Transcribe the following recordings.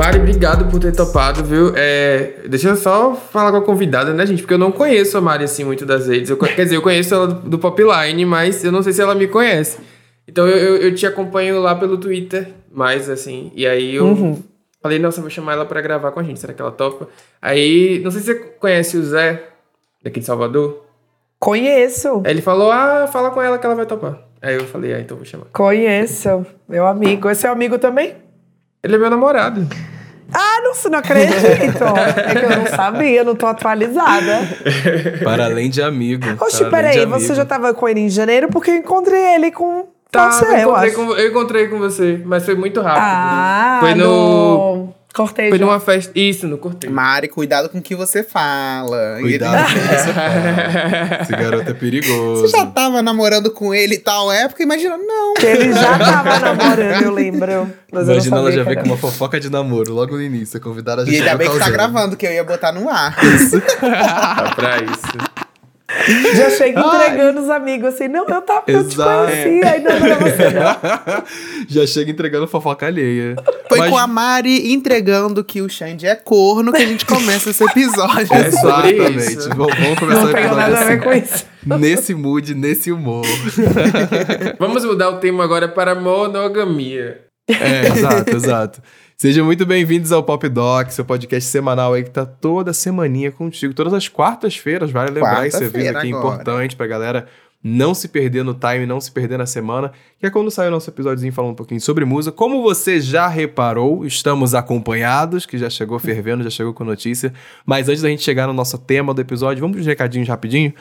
Mari, obrigado por ter topado, viu? É, deixa eu só falar com a convidada, né, gente? Porque eu não conheço a Mari, assim, muito das redes. Eu, quer dizer, eu conheço ela do, do Popline, mas eu não sei se ela me conhece. Então eu, eu, eu te acompanho lá pelo Twitter, mais assim. E aí eu uhum. falei, nossa, vou chamar ela para gravar com a gente. Será que ela topa? Aí, não sei se você conhece o Zé, daqui de Salvador. Conheço. Aí ele falou, ah, fala com ela que ela vai topar. Aí eu falei, ah, então vou chamar. Conheço, meu amigo. Esse é amigo também? Ele é meu namorado. Ah, não, não acredito. é que eu não sabia, não tô atualizada. Para além de amigo. Oxe, peraí, você já tava com ele em janeiro porque eu encontrei ele com Tá, você, eu, encontrei com, eu encontrei com você, mas foi muito rápido. Ah, foi no... no... Cortejo. Foi numa festa. Isso, no cortejo. Mari, cuidado com o que você fala. Cuidado com o que você fala. Esse garoto é perigoso. Você já tava namorando com ele tal época? Imagina, não. Que ele já tava namorando, eu lembro. Mas Imagina ela já ver com uma fofoca de namoro logo no início. A convidada já E ainda bem que tá gravando, que eu ia botar no ar. Isso. tá pra isso. Já chega entregando Ai. os amigos assim, não, eu tava, eu te conheci, aí não era você não. Já chega entregando fofoca alheia. Foi Mas... com a Mari entregando que o Xande é corno que a gente começa esse episódio. Exatamente. Vamos, vamos começar não o episódio nada assim, a ver com isso. Nesse mood, nesse humor. vamos mudar o tema agora para monogamia. É, exato, exato. Sejam muito bem-vindos ao Pop Doc, seu podcast semanal aí que tá toda semaninha contigo. Todas as quartas-feiras, vale lembrar esse aviso aqui agora. importante pra galera não se perder no time, não se perder na semana, que é quando sai o nosso episódiozinho falando um pouquinho sobre música. Como você já reparou, estamos acompanhados, que já chegou fervendo, já chegou com notícia. Mas antes da gente chegar no nosso tema do episódio, vamos para os recadinhos rapidinho.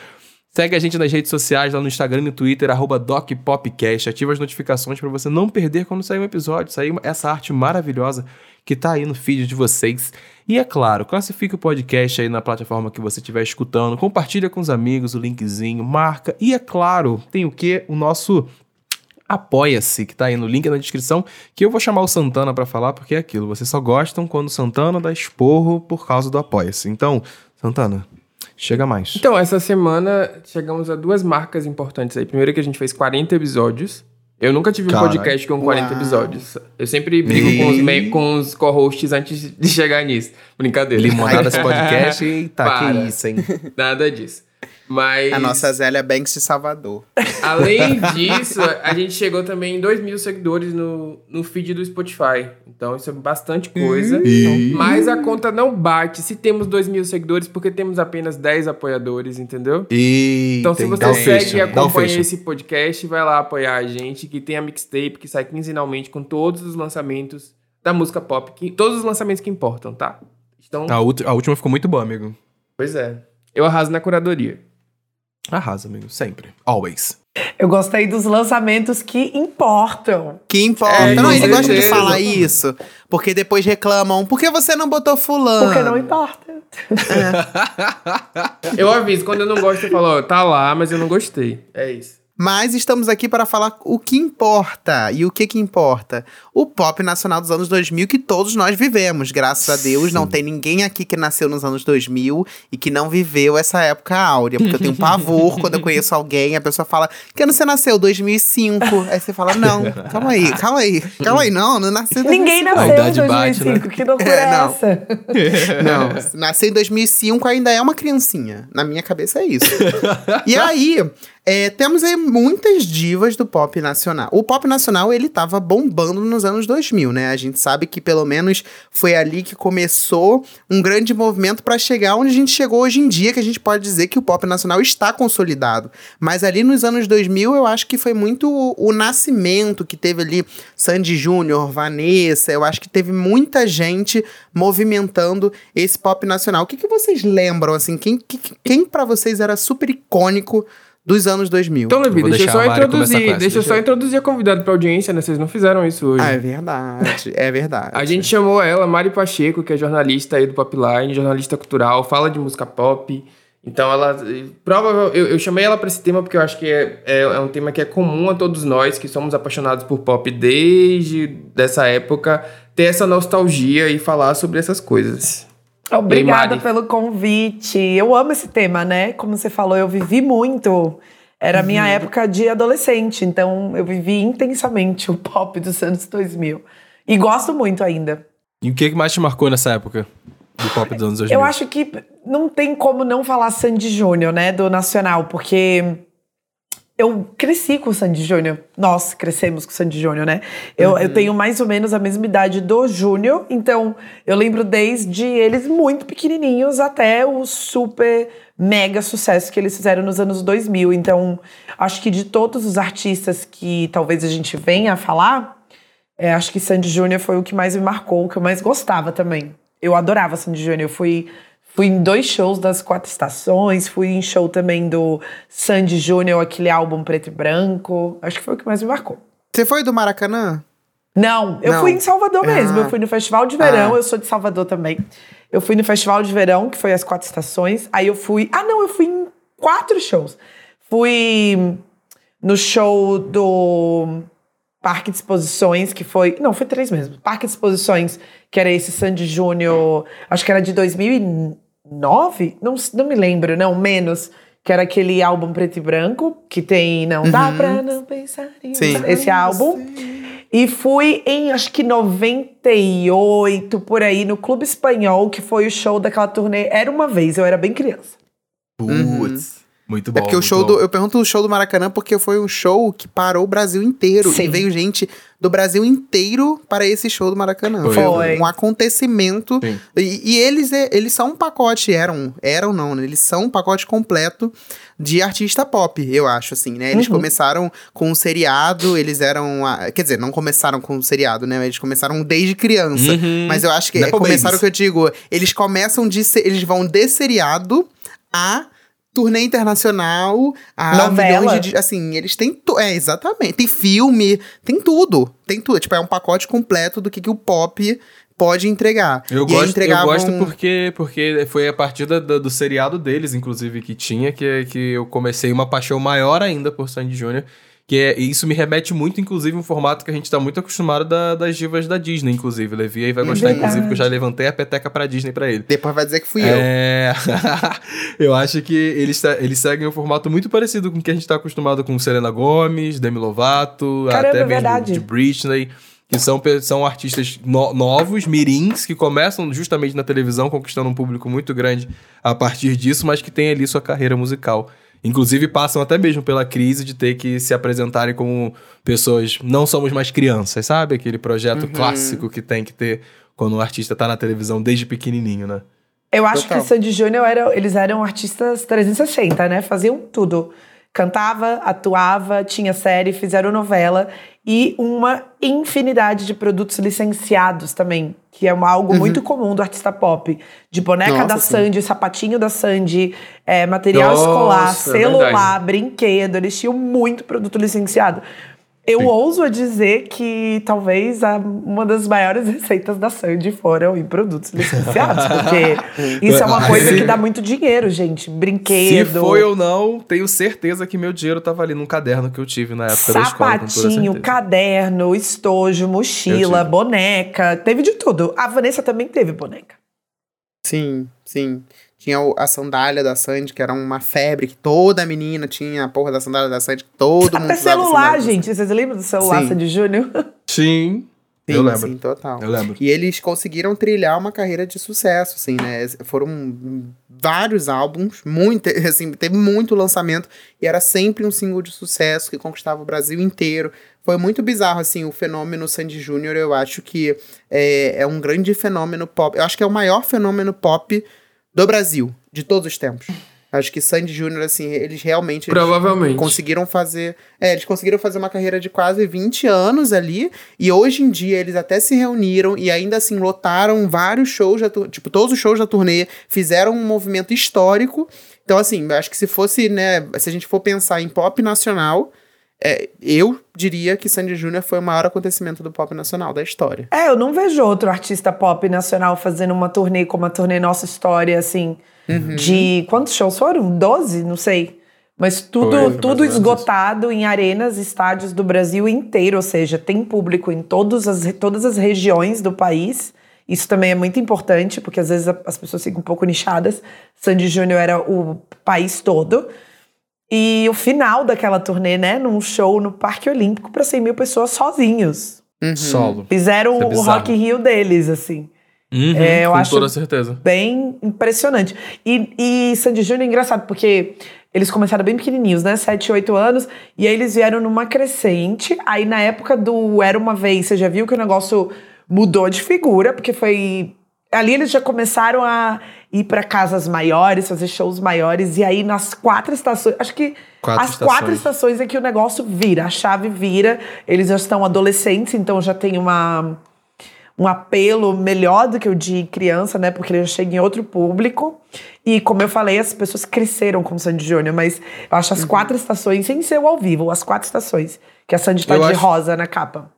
Segue a gente nas redes sociais, lá no Instagram e no Twitter, DocPopcast. Ativa as notificações para você não perder quando sair um episódio, sair essa arte maravilhosa que tá aí no feed de vocês. E é claro, classifique o podcast aí na plataforma que você estiver escutando, compartilha com os amigos o linkzinho, marca. E é claro, tem o que? O nosso Apoia-se, que tá aí no link na descrição, que eu vou chamar o Santana para falar, porque é aquilo, vocês só gostam quando o Santana dá esporro por causa do Apoia-se. Então, Santana, Chega mais. Então, essa semana chegamos a duas marcas importantes aí. Primeiro que a gente fez 40 episódios. Eu nunca tive um podcast com 40 Uau. episódios. Eu sempre brigo e... com os, com os co-hosts antes de chegar nisso. Brincadeira. Limonada esse podcast. Eita, Para. que isso, hein? Nada disso. Mas. A nossa Zélia Banks de Salvador. Além disso, a gente chegou também em 2 mil seguidores no, no feed do Spotify. Então, isso é bastante coisa. E... Mas a conta não bate se temos 2 mil seguidores, porque temos apenas 10 apoiadores, entendeu? E... Então, se você segue e acompanha esse podcast, vai lá apoiar a gente, que tem a mixtape que sai quinzenalmente com todos os lançamentos da música pop, que, todos os lançamentos que importam, tá? Então... A, a última ficou muito boa, amigo. Pois é. Eu arraso na curadoria. Arrasa, amigo. Sempre. Always. Eu gostei dos lançamentos que importam. Que importam. É, não, ele gosta de falar isso. Porque depois reclamam. Por que você não botou fulano? Porque não importa. É. eu aviso. Quando eu não gosto, eu falo, ó, tá lá, mas eu não gostei. É isso. Mas estamos aqui para falar o que importa. E o que que importa? O pop nacional dos anos 2000 que todos nós vivemos. Graças a Deus, Sim. não tem ninguém aqui que nasceu nos anos 2000 e que não viveu essa época áurea. Porque eu tenho pavor quando eu conheço alguém, a pessoa fala, que ano você nasceu? 2005. Aí você fala, não, calma aí, calma aí. Calma aí, não, não nasceu em 2005. Ninguém nasceu em 2005, bate, né? que loucura é, não. essa? não, nasceu em 2005 ainda é uma criancinha. Na minha cabeça é isso. e aí, é, temos aí muitas divas do pop nacional. O pop nacional, ele tava bombando nos anos 2000, né? A gente sabe que pelo menos foi ali que começou um grande movimento para chegar onde a gente chegou hoje em dia, que a gente pode dizer que o pop nacional está consolidado. Mas ali nos anos 2000, eu acho que foi muito o, o nascimento que teve ali Sandy Júnior, Vanessa, eu acho que teve muita gente movimentando esse pop nacional. O que, que vocês lembram, assim? Quem, que, quem para vocês era super icônico dos anos 2000. Então, Levi, deixa eu só introduzir, deixa eu só introduzir a convidada pra audiência, né? Vocês não fizeram isso hoje. Ah, é verdade, é verdade. a gente chamou ela, Mari Pacheco, que é jornalista aí do Popline, jornalista cultural, fala de música pop. Então ela. Provavelmente. Eu, eu, chamei ela para esse tema porque eu acho que é, é, é, um tema que é comum a todos nós que somos apaixonados por pop desde dessa época, ter essa nostalgia e falar sobre essas coisas. Obrigada pelo convite. Eu amo esse tema, né? Como você falou, eu vivi muito. Era a minha uhum. época de adolescente, então eu vivi intensamente o pop dos anos 2000. E gosto muito ainda. E o que mais te marcou nessa época do pop dos anos 2000? Eu acho que não tem como não falar Sandy Júnior, né, do Nacional, porque eu cresci com o Sandy Júnior. Nós crescemos com o Sandy Júnior, né? Eu, uhum. eu tenho mais ou menos a mesma idade do Júnior, então eu lembro desde eles muito pequenininhos até o super mega sucesso que eles fizeram nos anos 2000. Então, acho que de todos os artistas que talvez a gente venha a falar, é, acho que Sandy Júnior foi o que mais me marcou, o que eu mais gostava também. Eu adorava Sandy Júnior. Eu fui, fui em dois shows das quatro estações, fui em show também do Sandy Júnior, aquele álbum preto e branco. Acho que foi o que mais me marcou. Você foi do Maracanã? Não, eu Não. fui em Salvador mesmo. Ah. Eu fui no Festival de Verão, ah. eu sou de Salvador também. Eu fui no Festival de Verão, que foi as quatro estações. Aí eu fui. Ah, não, eu fui em quatro shows. Fui no show do Parque de Exposições, que foi. Não, foi três mesmo. Parque de Exposições, que era esse Sandy Júnior, acho que era de 2009? Não, não me lembro, não, menos. Que era aquele álbum preto e branco, que tem Não uhum. Dá Pra Não Pensar em Sim. Esse álbum. E fui em, acho que 98, por aí, no Clube Espanhol, que foi o show daquela turnê. Era uma vez, eu era bem criança. Putz. Uhum. Muito bom. É porque o show bom. do. Eu pergunto o show do Maracanã porque foi um show que parou o Brasil inteiro. Sim. E veio gente do Brasil inteiro para esse show do Maracanã. Foi, foi. um acontecimento. E, e, eles, é, eles são um pacote, eram, eram não, né? Eles são um pacote completo de artista pop, eu acho, assim, né? Eles uhum. começaram com um seriado, eles eram. Quer dizer, não começaram com um seriado, né? Eles começaram desde criança. Uhum. Mas eu acho que é, começaram o que eu digo. Eles começam de. Eles vão de seriado a turnê internacional, a Novela. de. Assim, eles têm. É, exatamente. Tem filme, tem tudo. Tem tudo. Tipo, é um pacote completo do que, que o pop pode entregar. Eu, e gosto, entregavam... eu gosto porque, porque foi a partir da, do seriado deles, inclusive, que tinha, que, que eu comecei uma paixão maior ainda por Sandy Júnior. Que é, isso me remete muito, inclusive, um formato que a gente tá muito acostumado da, das divas da Disney, inclusive. Levi aí vai gostar, é inclusive, que eu já levantei a peteca pra Disney pra ele. Depois vai dizer que fui é... eu. eu acho que eles, eles seguem um formato muito parecido com o que a gente tá acostumado com Selena Gomes, Demi Lovato, Caramba, até é mesmo verdade. de Britney que são, são artistas no, novos, mirins, que começam justamente na televisão, conquistando um público muito grande a partir disso, mas que tem ali sua carreira musical. Inclusive passam até mesmo pela crise de ter que se apresentarem como pessoas. Não somos mais crianças, sabe? Aquele projeto uhum. clássico que tem que ter quando o artista tá na televisão desde pequenininho, né? Eu acho Total. que Sandy Júnior era, eles eram artistas 360, né? Faziam tudo. Cantava, atuava, tinha série, fizeram novela e uma infinidade de produtos licenciados também, que é uma, algo uhum. muito comum do artista pop. De boneca Nossa, da sim. Sandy, sapatinho da Sandy, é, material Nossa, escolar, é celular, é brinquedo, eles tinham muito produto licenciado. Eu Sim. ouso a dizer que talvez a, uma das maiores receitas da Sandy foram em produtos licenciados, porque isso é uma coisa que dá muito dinheiro, gente. Brinquedo. Se foi ou não, tenho certeza que meu dinheiro tava ali num caderno que eu tive na época Sapatinho, da escola. Sapatinho, caderno, estojo, mochila, boneca. Teve de tudo. A Vanessa também teve boneca. Sim, sim. Tinha a sandália da Sandy, que era uma febre, que toda menina tinha a porra da sandália da Sandy, que todo Até mundo Até celular, gente. Vocês lembram do celular Sandy Júnior? Sim. Sim, eu lembro. Sim, total. Eu lembro. E eles conseguiram trilhar uma carreira de sucesso, assim, né? Foram vários álbuns, muito, assim, teve muito lançamento e era sempre um single de sucesso que conquistava o Brasil inteiro. Foi muito bizarro, assim, o fenômeno Sandy Júnior, eu acho que é, é um grande fenômeno pop. Eu acho que é o maior fenômeno pop do Brasil, de todos os tempos. Acho que Sandy Júnior, assim, eles realmente. Provavelmente. Eles conseguiram fazer. É, eles conseguiram fazer uma carreira de quase 20 anos ali. E hoje em dia eles até se reuniram e ainda assim lotaram vários shows, da, tipo, todos os shows da turnê, fizeram um movimento histórico. Então, assim, acho que se fosse, né, se a gente for pensar em pop nacional, é, eu diria que Sandy Júnior foi o maior acontecimento do pop nacional da história. É, eu não vejo outro artista pop nacional fazendo uma turnê como a turnê Nossa História, assim, uhum. de. Quantos shows foram? Doze? Não sei. Mas tudo, foi, tudo esgotado em arenas, estádios do Brasil inteiro, ou seja, tem público em todas as, todas as regiões do país. Isso também é muito importante, porque às vezes as pessoas ficam um pouco nichadas. Sandy Júnior era o país todo. E o final daquela turnê, né? Num show no Parque Olímpico para 100 mil pessoas sozinhos. uhum. solo. Fizeram é o Rock Rio deles, assim. Uhum, é, eu com acho toda certeza. Bem impressionante. E, e Sandy Júnior é engraçado, porque eles começaram bem pequenininhos, né? 7, 8 anos. E aí eles vieram numa crescente. Aí na época do Era Uma Vez, você já viu que o negócio mudou de figura, porque foi. Ali eles já começaram a ir para casas maiores, fazer shows maiores. E aí nas quatro estações. Acho que quatro as estações. quatro estações é que o negócio vira, a chave vira. Eles já estão adolescentes, então já tem uma um apelo melhor do que o de criança, né? Porque ele já chega em outro público. E como eu falei, as pessoas cresceram com o Sandy Júnior, mas eu acho as uhum. quatro estações, sem ser o ao vivo, as quatro estações, que a Sandy tá eu de acho... rosa na capa.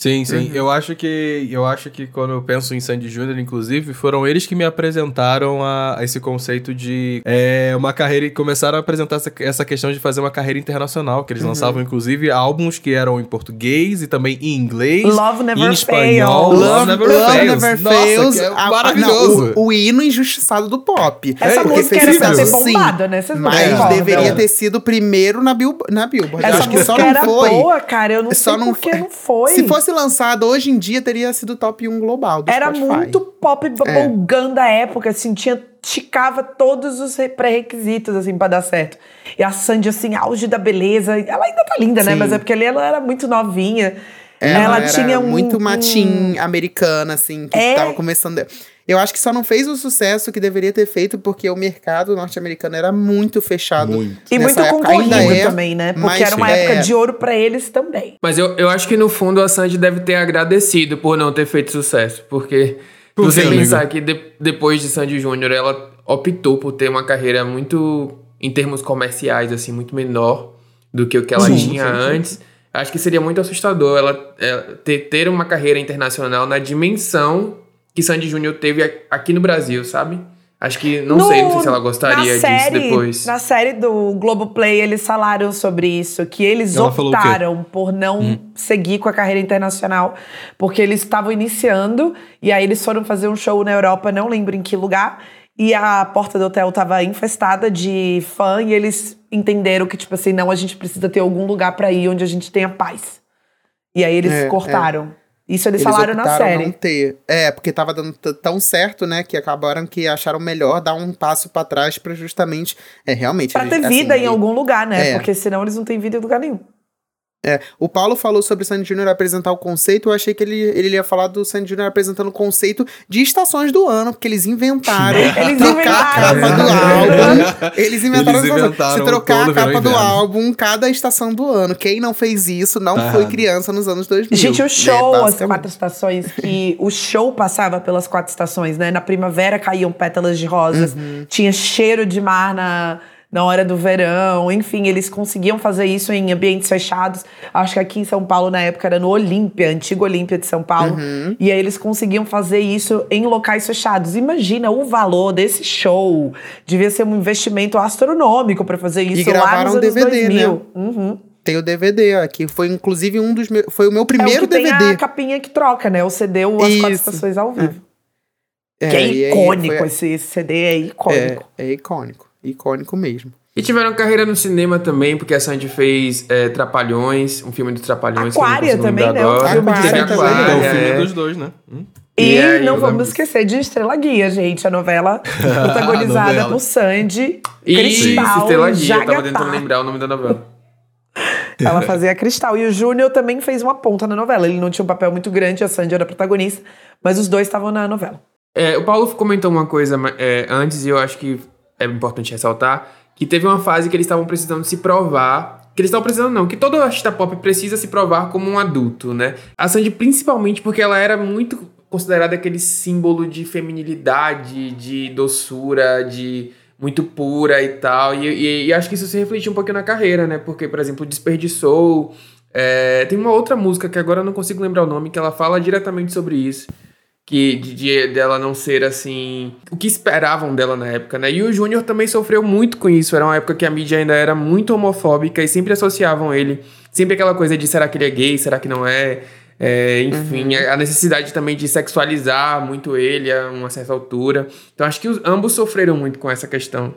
Sim, sim. Uhum. Eu acho que eu acho que quando eu penso em Sandy Júnior, inclusive, foram eles que me apresentaram a, a esse conceito de é, uma carreira e começaram a apresentar essa, essa, questão de fazer uma carreira internacional, que eles uhum. lançavam inclusive álbuns que eram em português e também em inglês, Love Never em espanhol. Fails. Love, Never Love Fails. Never Fails. Nossa, é maravilhoso. Não, o, o, hino injustiçado do pop. Essa é, música era pra ser bombada, né? Vocês mas deveria ter sido primeiro na, Bil na Billboard. Essa acho música que só não era foi. boa, cara. Eu não só sei não por que não foi. Se fosse lançado hoje hoje em dia teria sido top 1 global Era Spotify. muito pop bubblegum é. da época, assim, tinha, ticava todos os pré-requisitos, assim, pra dar certo. E a Sandy, assim, auge da beleza. Ela ainda tá linda, né? Sim. né? Mas é porque ali ela era muito novinha. Ela, ela tinha um, muito matin um... americana, assim, que é... tava começando. Eu acho que só não fez o sucesso que deveria ter feito porque o mercado norte-americano era muito fechado. Muito. E muito concorrido é, também, né? Porque era uma é... época de ouro para eles também. Mas eu, eu acho que no fundo a Sandy deve ter agradecido por não ter feito sucesso. Porque por você amigo? pensar que de, depois de Sandy Júnior ela optou por ter uma carreira muito, em termos comerciais, assim, muito menor do que o que ela sim, tinha sim, antes. Sim. Acho que seria muito assustador ela, ela ter, ter uma carreira internacional na dimensão que Sandy Júnior teve aqui no Brasil, sabe? Acho que, não no, sei, não sei se ela gostaria disso série, depois. Na série do Globoplay, eles falaram sobre isso, que eles ela optaram por não hum. seguir com a carreira internacional, porque eles estavam iniciando, e aí eles foram fazer um show na Europa, não lembro em que lugar, e a porta do hotel estava infestada de fã, e eles entenderam que, tipo assim, não, a gente precisa ter algum lugar para ir onde a gente tenha paz. E aí eles é, cortaram. É. Isso eles, eles falaram na série. Não ter. É, porque tava dando tão certo, né, que acabaram que acharam melhor dar um passo para trás para justamente, é realmente, para ter vida assim, em algum lugar, né? É. Porque senão eles não têm vida em lugar nenhum. É, o Paulo falou sobre o Sandy Júnior apresentar o conceito, eu achei que ele, ele ia falar do Sandy Júnior apresentando o conceito de estações do ano, porque eles inventaram eles trocar inventaram. a capa do álbum. Eles inventaram, eles inventaram se trocar a capa do álbum cada estação do ano. Quem não fez isso não foi criança nos anos 2000. Gente, o show, é, as quatro estações, que o show passava pelas quatro estações, né? Na primavera caíam pétalas de rosas, uhum. tinha cheiro de mar na na hora do verão, enfim, eles conseguiam fazer isso em ambientes fechados. Acho que aqui em São Paulo, na época, era no Olímpia, antigo Olímpia de São Paulo. Uhum. E aí eles conseguiam fazer isso em locais fechados. Imagina o valor desse show. Devia ser um investimento astronômico para fazer isso e gravaram lá nos DVD, 2000. Né? Uhum. Tem o DVD aqui, foi inclusive um dos meus, foi o meu primeiro é o que DVD. Tem a capinha que troca, né? O CD ou as isso. quatro estações ao vivo. É. que é, é icônico, esse, esse CD é icônico. É, é icônico icônico mesmo. E tiveram carreira no cinema também, porque a Sandy fez é, Trapalhões, um filme dos Trapalhões. Aquária também, né? Agora. filme de Aquária, Aquária, é o filme é. dos dois, né? Hum. E, e aí, não vamos esquecer de Estrela Guia, gente. A novela protagonizada novela. por Sandy Cristal Isso, Estrela Guia. Eu tava tentando lembrar o nome da novela. Ela fazia Cristal. E o Júnior também fez uma ponta na novela. Ele não tinha um papel muito grande, a Sandy era protagonista, mas os dois estavam na novela. É, o Paulo comentou uma coisa é, antes e eu acho que é importante ressaltar, que teve uma fase que eles estavam precisando se provar. Que eles estavam precisando, não, que todo artista pop precisa se provar como um adulto, né? A Sandy, principalmente porque ela era muito considerada aquele símbolo de feminilidade, de doçura, de muito pura e tal. E, e, e, acho que isso se refletiu um pouquinho na carreira, né? Porque, por exemplo, Desperdiçou. É, tem uma outra música que agora eu não consigo lembrar o nome, que ela fala diretamente sobre isso que de, de, dela não ser assim o que esperavam dela na época, né? E o Júnior também sofreu muito com isso. Era uma época que a mídia ainda era muito homofóbica e sempre associavam ele, sempre aquela coisa de será que ele é gay, será que não é? é enfim, uhum. a necessidade também de sexualizar muito ele a uma certa altura. Então acho que os, ambos sofreram muito com essa questão.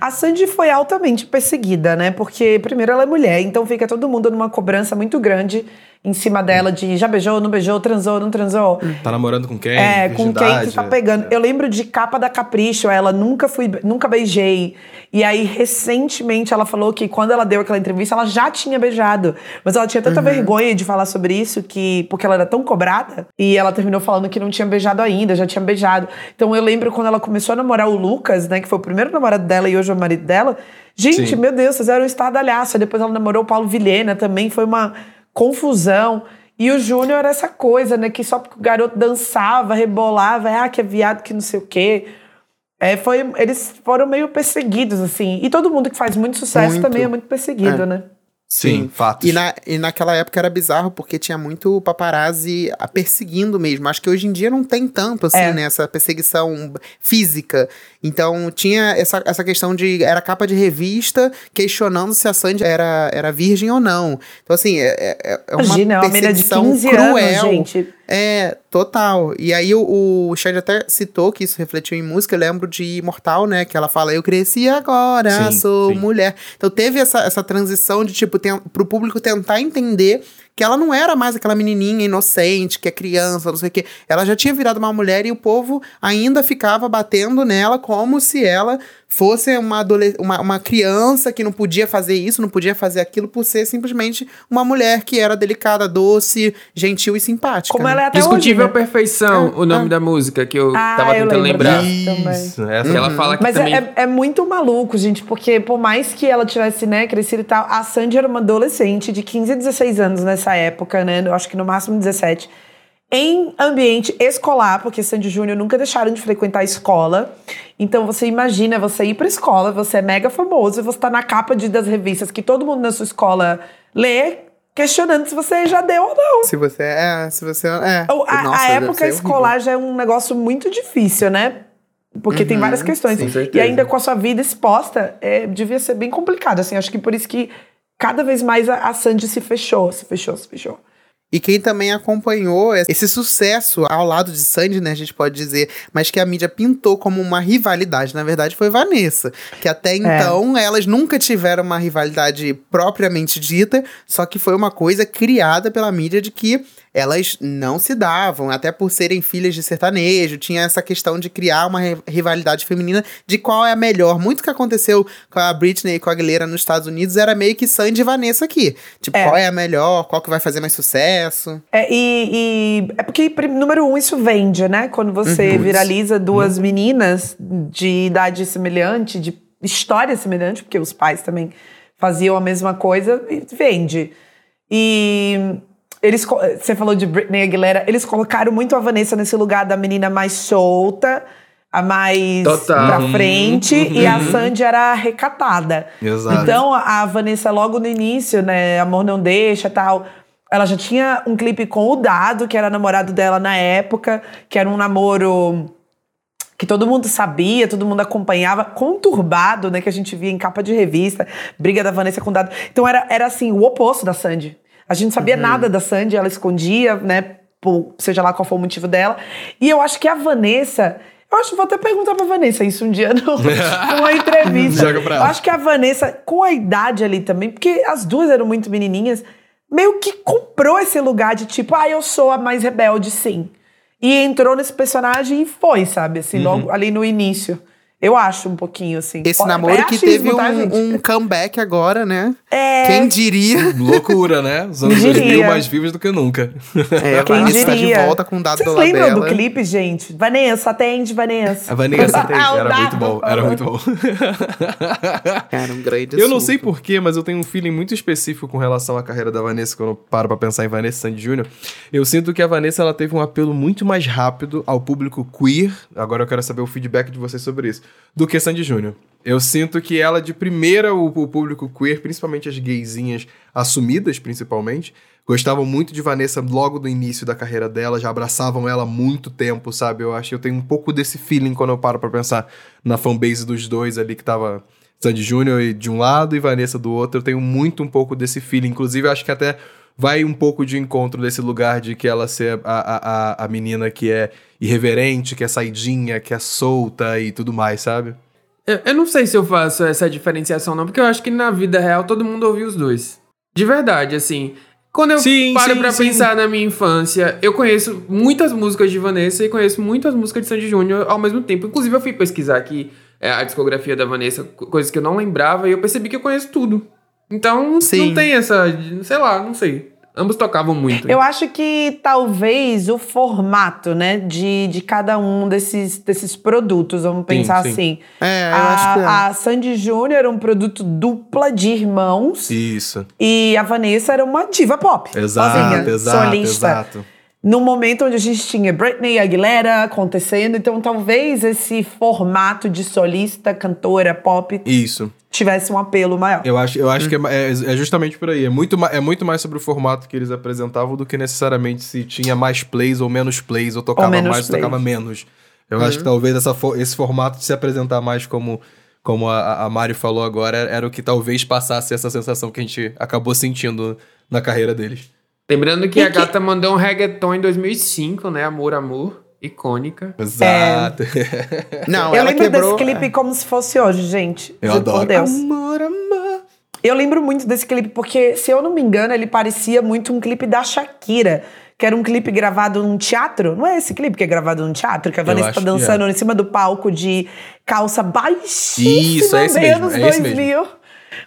A Sandy foi altamente perseguida, né? Porque, primeiro, ela é mulher, então fica todo mundo numa cobrança muito grande em cima dela de já beijou, não beijou, transou, não transou. Tá namorando com quem? É, com quem que tá pegando. Eu lembro de capa da Capricho, ela nunca fui, nunca beijei. E aí, recentemente, ela falou que quando ela deu aquela entrevista, ela já tinha beijado. Mas ela tinha tanta uhum. vergonha de falar sobre isso, que porque ela era tão cobrada, e ela terminou falando que não tinha beijado ainda, já tinha beijado. Então eu lembro quando ela começou a namorar o Lucas, né, que foi o primeiro namorado dela e hoje é o marido dela. Gente, Sim. meu Deus, vocês eram um estardalhaço. Depois ela namorou o Paulo Vilhena também, foi uma confusão. E o Júnior era essa coisa, né? Que só porque o garoto dançava, rebolava, ah, que é viado, que não sei o quê. É, foi, eles foram meio perseguidos, assim. E todo mundo que faz muito sucesso muito. também é muito perseguido, é. né? Sim, fatos. E, na, e naquela época era bizarro porque tinha muito paparazzi perseguindo mesmo. Acho que hoje em dia não tem tanto, assim, é. né? Essa perseguição física. Então tinha essa, essa questão de. Era capa de revista questionando se a Sandy era, era virgem ou não. Então, assim, é, é, é uma Imagina, perseguição uma de 15 cruel. Anos, gente. É, total. E aí o, o Xande até citou que isso refletiu em música. Eu lembro de Imortal, né? Que ela fala, eu cresci agora, sim, sou sim. mulher. Então teve essa, essa transição de, tipo, tem, pro público tentar entender que ela não era mais aquela menininha inocente, que é criança, não sei o quê. Ela já tinha virado uma mulher e o povo ainda ficava batendo nela como se ela fosse uma, uma, uma criança que não podia fazer isso, não podia fazer aquilo por ser simplesmente uma mulher que era delicada, doce, gentil e simpática. Como né? ela é até Discutível hoje, né? Perfeição, é, o nome é. da música que eu ah, tava tentando lembrar. Isso, essa uhum. ela fala que Mas é, também... é, é, muito maluco, gente, porque por mais que ela tivesse, né, crescido e tal, a Sandy era uma adolescente de 15 a 16 anos nessa época, né, eu acho que no máximo 17 em ambiente escolar, porque Sandy Júnior nunca deixaram de frequentar a escola. Então você imagina você ir para escola, você é mega famoso, você tá na capa de, das revistas que todo mundo na sua escola lê, questionando se você já deu ou não. Se você é, se você é. Ou, a, Nossa, a época escolar horrível. já é um negócio muito difícil, né? Porque uhum, tem várias questões. E ainda com a sua vida exposta, é, devia ser bem complicado. Assim, acho que por isso que cada vez mais a, a Sandy se fechou, se fechou, se fechou. E quem também acompanhou esse sucesso ao lado de Sandy, né, a gente pode dizer, mas que a mídia pintou como uma rivalidade, na verdade foi Vanessa, que até é. então é. elas nunca tiveram uma rivalidade propriamente dita, só que foi uma coisa criada pela mídia de que elas não se davam, até por serem filhas de sertanejo, tinha essa questão de criar uma rivalidade feminina de qual é a melhor. Muito que aconteceu com a Britney e com a Aguilera nos Estados Unidos era meio que Sandy e Vanessa aqui. Tipo, é. qual é a melhor, qual que vai fazer mais sucesso. É, e, e é porque, número um, isso vende, né? Quando você uhum. viraliza duas uhum. meninas de idade semelhante, de história semelhante, porque os pais também faziam a mesma coisa, vende. E eles, você falou de Britney Aguilera, eles colocaram muito a Vanessa nesse lugar da menina mais solta, a mais Total. pra frente, uhum. e a uhum. Sandy era recatada. Exato. Então, a Vanessa, logo no início, né, Amor Não Deixa tal, ela já tinha um clipe com o Dado, que era namorado dela na época, que era um namoro que todo mundo sabia, todo mundo acompanhava, conturbado, né, que a gente via em capa de revista, briga da Vanessa com o Dado. Então era, era assim, o oposto da Sandy. A gente não sabia uhum. nada da Sandy, ela escondia, né? Por, seja lá qual for o motivo dela. E eu acho que a Vanessa. Eu acho, vou até perguntar pra Vanessa isso um dia no, numa entrevista. Joga pra ela. Eu acho que a Vanessa, com a idade ali também, porque as duas eram muito menininhas, meio que comprou esse lugar de tipo, ah, eu sou a mais rebelde, sim. E entrou nesse personagem e foi, sabe? Assim, uhum. logo ali no início. Eu acho um pouquinho, assim. Esse Pode, namoro é que teve tá, um, um, comeback agora, né? É. Quem diria? Loucura, né? Os anos 2000 mais vivos do que nunca. É, Quem Vanessa tá de volta com o dado Vocês lembram do clipe, gente? Vanessa, atende, Vanessa. A Vanessa atende. Era muito bom, era muito bom. Era um grande Eu não sei porquê, mas eu tenho um feeling muito específico com relação à carreira da Vanessa, quando eu paro pra pensar em Vanessa Sandy Jr. Eu sinto que a Vanessa, ela teve um apelo muito mais rápido ao público queer. Agora eu quero saber o feedback de vocês sobre isso do que Sandy Júnior. Eu sinto que ela, de primeira, o, o, público queer, principalmente as gaysinhas assumidas, principalmente, gostavam muito de Vanessa logo do início da carreira dela, já abraçavam ela há muito tempo, sabe? Eu acho que eu tenho um pouco desse feeling quando eu paro pra pensar na fanbase dos dois ali, que tava Sandy Júnior de um lado e Vanessa do outro. Eu tenho muito um pouco desse feeling. Inclusive, acho que até vai um pouco de encontro desse lugar de que ela ser a, a, a menina que é irreverente, que é saidinha, que é solta e tudo mais, sabe? Eu, eu não sei se eu faço essa diferenciação, não, porque eu acho que na vida real todo mundo ouve os dois. De verdade, assim. Quando eu sim, paro sim, pra sim. pensar na minha infância, eu conheço muitas músicas de Vanessa e conheço muitas músicas de Sandy Júnior ao mesmo tempo. Inclusive, eu fui pesquisar aqui é, a discografia da Vanessa, coisas que eu não lembrava, e eu percebi que eu conheço tudo. Então, Sim. não tem essa. Sei lá, não sei. Ambos tocavam muito. Eu acho que talvez o formato, né, de, de cada um desses, desses produtos, vamos pensar sim, sim. assim. É, eu a, acho que é. a Sandy Júnior era um produto dupla de irmãos. Isso. E a Vanessa era uma diva pop. Exato, sozinha, exato, solista. exato. No momento onde a gente tinha Britney Aguilera acontecendo, então talvez esse formato de solista, cantora, pop. Isso tivesse um apelo maior. Eu acho, eu acho que é, é, é, justamente por aí. É muito, é muito mais sobre o formato que eles apresentavam do que necessariamente se tinha mais plays ou menos plays, ou tocava ou mais ou tocava menos. Eu uhum. acho que talvez essa, esse formato de se apresentar mais como, como a, a Mari falou agora era o que talvez passasse essa sensação que a gente acabou sentindo na carreira deles. Lembrando que e a que... gata mandou um reggaeton em 2005, né? Amor, Amor icônica. Exato. É... Não, eu lembro quebrou... desse clipe como se fosse hoje, gente. Eu adoro. Por Deus. Amor, amor. Eu lembro muito desse clipe porque, se eu não me engano, ele parecia muito um clipe da Shakira. Que era um clipe gravado num teatro. Não é esse clipe que é gravado num teatro? Que a Vanessa tá dançando é. em cima do palco de calça baixíssima. Isso, é esse mesmo. É 2000. Mesmo.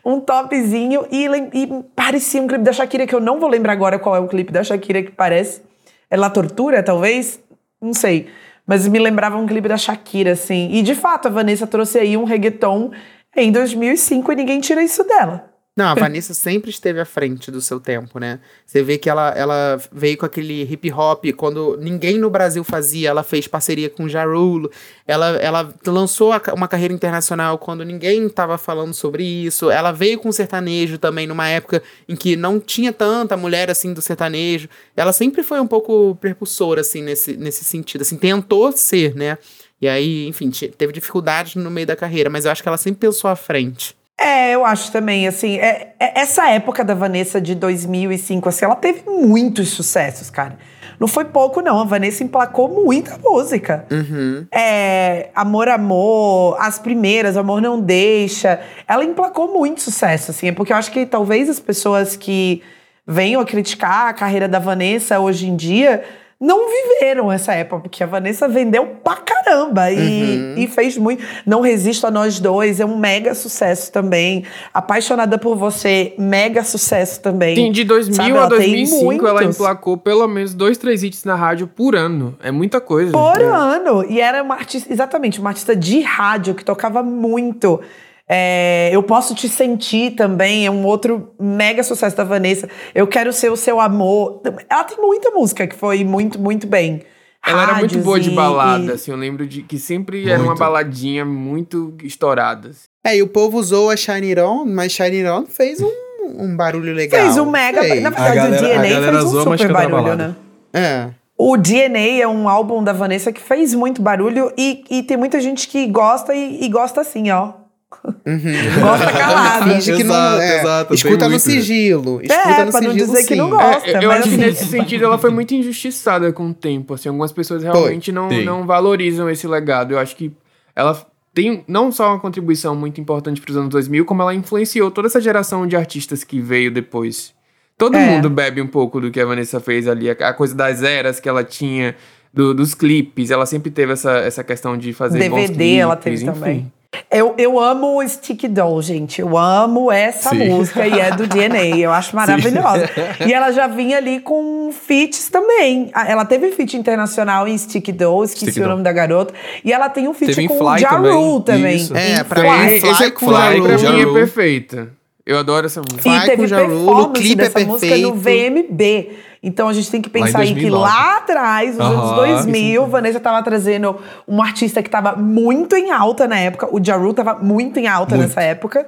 Um topzinho. E, e parecia um clipe da Shakira, que eu não vou lembrar agora qual é o clipe da Shakira que parece. É La Tortura, talvez? Não sei. Mas me lembrava um clipe da Shakira, assim. E de fato, a Vanessa trouxe aí um reggaeton em 2005 e ninguém tira isso dela. Não, a Vanessa sempre esteve à frente do seu tempo, né? Você vê que ela, ela veio com aquele hip hop, quando ninguém no Brasil fazia, ela fez parceria com o Jarulo. Ela, ela lançou uma carreira internacional quando ninguém estava falando sobre isso. Ela veio com o sertanejo também, numa época em que não tinha tanta mulher assim do sertanejo. Ela sempre foi um pouco percussora, assim, nesse, nesse sentido. Assim, tentou ser, né? E aí, enfim, teve dificuldades no meio da carreira, mas eu acho que ela sempre pensou à frente. É, eu acho também, assim, é, é, essa época da Vanessa de 2005, assim, ela teve muitos sucessos, cara. Não foi pouco, não. A Vanessa emplacou muita música. Uhum. É, Amor, Amor, as primeiras, Amor Não Deixa. Ela emplacou muito sucesso, assim. É porque eu acho que talvez as pessoas que venham a criticar a carreira da Vanessa hoje em dia não viveram essa época, porque a Vanessa vendeu pra caramba e, uhum. e fez muito. Não Resisto a Nós Dois é um mega sucesso também. Apaixonada por Você, mega sucesso também. Sim, de 2000 Sabe, a 2005 ela emplacou pelo menos dois, três hits na rádio por ano. É muita coisa. Por é. ano. E era uma artista, exatamente, uma artista de rádio que tocava muito. É, eu posso te sentir também, é um outro mega sucesso da Vanessa. Eu quero ser o seu amor. Ela tem muita música que foi muito, muito bem. Ela Rádios era muito boa de balada, e... assim, eu lembro de que sempre muito. era uma baladinha muito estourada. Assim. É, e o povo usou a Shine On, mas Shine On fez um, um barulho legal. Fez um mega. Fez. Na verdade, galera, o DNA fez um super barulho, né? É. O DNA é um álbum da Vanessa que fez muito barulho e, e tem muita gente que gosta e, e gosta assim, ó. Uhum. Gosta calado. Finge que não. É, exato, escuta no sigilo. Escuta é, no pra sigilo, não dizer sim. que não gosta. É, eu acho que nesse sentido ela foi muito injustiçada com o tempo. Assim, algumas pessoas realmente não, não valorizam esse legado. Eu acho que ela tem não só uma contribuição muito importante para os anos 2000, como ela influenciou toda essa geração de artistas que veio depois. Todo é. mundo bebe um pouco do que a Vanessa fez ali, a coisa das eras que ela tinha, do, dos clipes. Ela sempre teve essa, essa questão de fazer DVD bons clipes, ela teve enfim. também. Eu, eu amo o Stick Doll, gente. Eu amo essa Sim. música e é do DNA. Eu acho maravilhosa. Sim. E ela já vinha ali com feats também. Ah, ela teve feat internacional em Stick Doll, esqueci Stick o nome da garota. E ela tem um feat com o Ja Rule também. também. É, pra mim, esse é com Fly, pra mim é perfeita. Eu adoro essa música. Fly e teve performance o clipe dessa é música no VMB. Então a gente tem que pensar aí que lá atrás, nos uhum, anos 2000, Vanessa estava trazendo um artista que estava muito em alta na época. O Jaru estava muito em alta muito. nessa época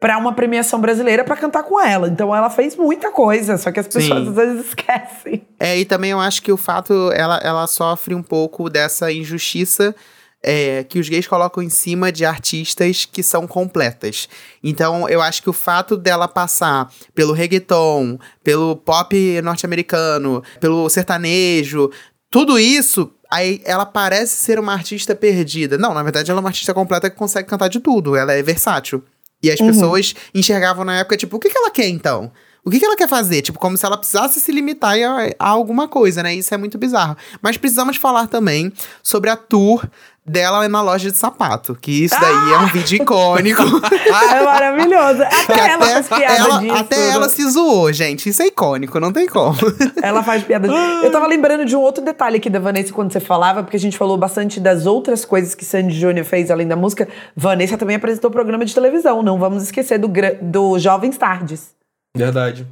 para uma premiação brasileira para cantar com ela. Então ela fez muita coisa, só que as pessoas Sim. às vezes esquecem. É, e também eu acho que o fato ela, ela sofre um pouco dessa injustiça é, que os gays colocam em cima de artistas que são completas. Então, eu acho que o fato dela passar pelo reggaeton, pelo pop norte-americano, pelo sertanejo, tudo isso aí ela parece ser uma artista perdida. Não, na verdade ela é uma artista completa que consegue cantar de tudo, ela é versátil. E as uhum. pessoas enxergavam na época, tipo, o que, que ela quer então? O que, que ela quer fazer? Tipo, como se ela precisasse se limitar a, a alguma coisa, né? Isso é muito bizarro. Mas precisamos falar também sobre a tour dela na loja de sapato. Que isso daí ah! é um vídeo icônico. é maravilhoso. Até, até ela faz piada ela, disso. Até né? ela se zoou, gente. Isso é icônico, não tem como. ela faz piada disso. Eu tava lembrando de um outro detalhe aqui da Vanessa quando você falava, porque a gente falou bastante das outras coisas que Sandy Júnior fez além da música. Vanessa também apresentou programa de televisão, não vamos esquecer do, do Jovens Tardes. Verdade.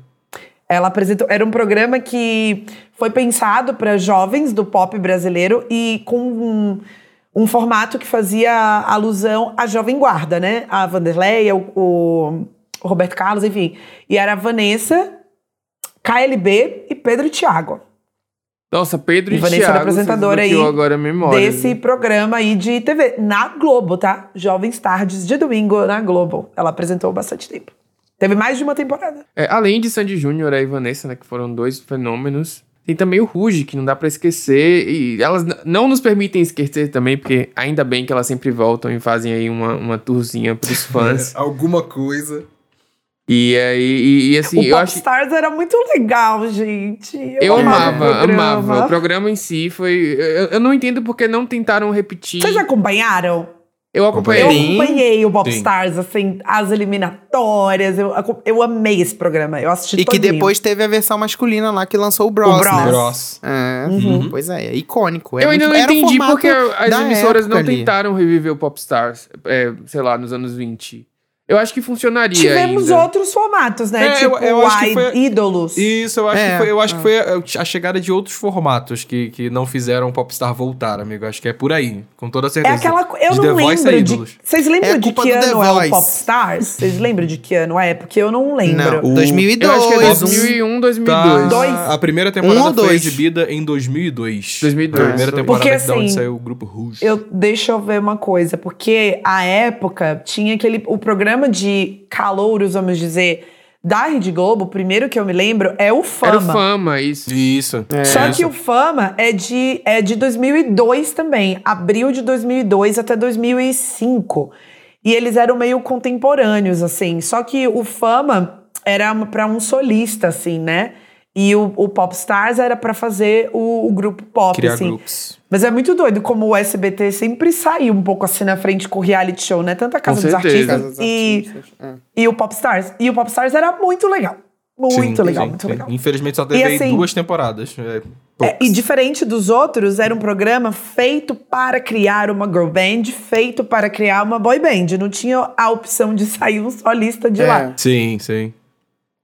Ela apresentou. Era um programa que foi pensado para jovens do pop brasileiro e com um, um, formato que fazia alusão à jovem guarda, né? A Vanderlei, o, o, Roberto Carlos, enfim. E era a Vanessa, KLB e Pedro e Thiago. Nossa, Pedro e, e Vanessa Thiago, era apresentadora aí agora memória, desse programa aí de TV na Globo, tá? Jovens Tardes de domingo na Globo. Ela apresentou bastante tempo. Teve mais de uma temporada. É, além de Sandy Júnior e Vanessa, né, que foram dois fenômenos, tem também o Ruge, que não dá para esquecer. E elas não nos permitem esquecer também, porque ainda bem que elas sempre voltam e fazem aí uma, uma tourzinha pros fãs. É, alguma coisa. E aí, e, e, assim, o eu acho. Stars era muito legal, gente. Eu, eu amava, o amava. O programa em si foi. Eu, eu não entendo porque não tentaram repetir. Vocês acompanharam? Eu acompanhei. Eu acompanhei o Popstars, assim, as eliminatórias. Eu, eu amei esse programa. Eu assisti E todinho. que depois teve a versão masculina lá que lançou o Bros. O Bros. Né? Bros. É, uhum. Pois é, é icônico. É eu muito, ainda não entendi porque as emissoras não ali. tentaram reviver o Popstars, é, sei lá, nos anos 20. Eu acho que funcionaria Tivemos ainda. outros formatos, né? É, tipo, eu, eu acho que foi, ídolos. Isso, eu acho É, que foi, eu acho é. que foi a, a chegada de outros formatos que, que não fizeram o Popstar voltar, amigo. Acho que é por aí, com toda É certeza. aquela. Eu de não The Voice lembro de. ídolos. Vocês lembram É de culpa que ano é o. Popstars? Vocês lembram de que ano é? Porque eu não lembro. Não, O- 2002. Eu acho que é um- 2001, 2002. Tá, Dois. A primeira temporada Um foi exibida em 2002. 2002. A primeira temporada Porque, que da onde assim, saiu o grupo Rouge. Eu, deixa eu ver uma coisa, porque a época tinha aquele. O programa de calouros, vamos dizer, da Rede Globo, o primeiro que eu me lembro é o Fama. Era o Fama, isso. Isso. Só isso. que o Fama é de, é de 2002 também. Abril de 2002 até 2005. E eles eram meio contemporâneos, assim. Só que o Fama era pra um solista, assim, né? E o, o Popstars era pra fazer o, o grupo pop, Criar assim. grupos. Mas é muito doido como o SBT sempre saiu um pouco assim na frente com o reality show, né? Tanto a Casa Com dos certeza. Artistas Casa dos e, Artistas, é. e o Popstars. E o Popstars era muito legal. Muito Sim, legal, sim, muito sim. legal. Infelizmente só teve assim- duas temporadas. É, É, e diferente dos outros, era um programa feito para criar uma girl band, feito para criar uma boy band. Não tinha a opção de sair um solista de É. lá. Sim, sim.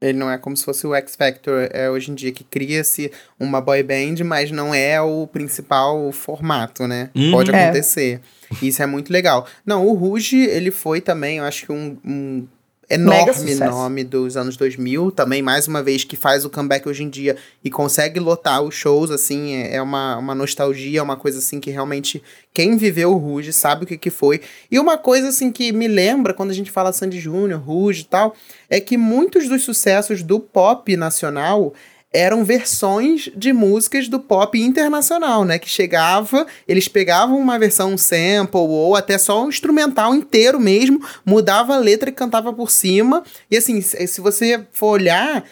Ele não é como se fosse o X Factor é hoje em dia, que cria-se uma boy band, mas não é o principal formato, né? Uhum. Pode É. acontecer. Isso é muito legal. Não, o Ruge, ele foi também, eu acho que um, um enorme nome dos anos 2000. Também, mais uma vez, que faz o comeback hoje em dia e consegue lotar os shows, assim, é, é uma, uma nostalgia, é uma coisa, assim, que realmente quem viveu o Ruge sabe o que que foi. E uma coisa, assim, que me lembra, quando a gente fala Sandy Júnior, Ruge e tal, é que muitos dos sucessos do pop nacional eram versões de músicas do pop internacional, né? Que chegava, eles pegavam uma versão sample ou até só um instrumental inteiro mesmo, mudava a letra e cantava por cima. E assim, se você for olhar,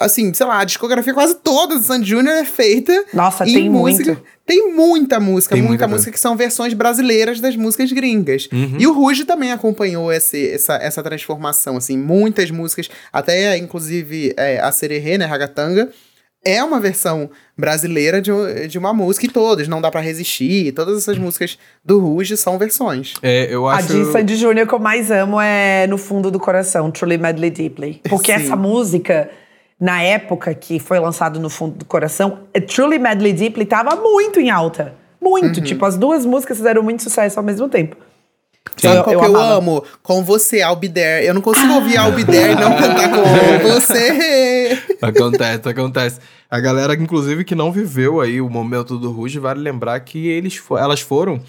assim, sei lá, a discografia quase toda do Sandy Júnior é feita Nossa, em tem música. muito. Tem muita música, Tem muita muita música que são versões brasileiras das músicas gringas. Uhum. E o Ruge também acompanhou esse, essa, essa transformação, assim, muitas músicas, até inclusive é, a Sererê, né, Ragatanga, é uma versão brasileira de, de uma música e todas, Não Dá Pra Resistir, todas essas músicas do Ruge são versões. É, eu A acho. de Sandy Júnior que eu mais amo é No Fundo do Coração, Truly Madly Deeply. Porque Sim. essa música, na época que foi lançado No Fundo do Coração, é Truly Madly Deeply tava muito em alta. Muito. Tipo, as duas músicas fizeram muito sucesso ao mesmo tempo. Sabe qual que eu amo? Com você, There. Eu não consigo ouvir I'll Be There e não cantar com você. Acontece, acontece. A galera, inclusive, que não viveu aí o momento do Ruge, vale lembrar que eles elas foram,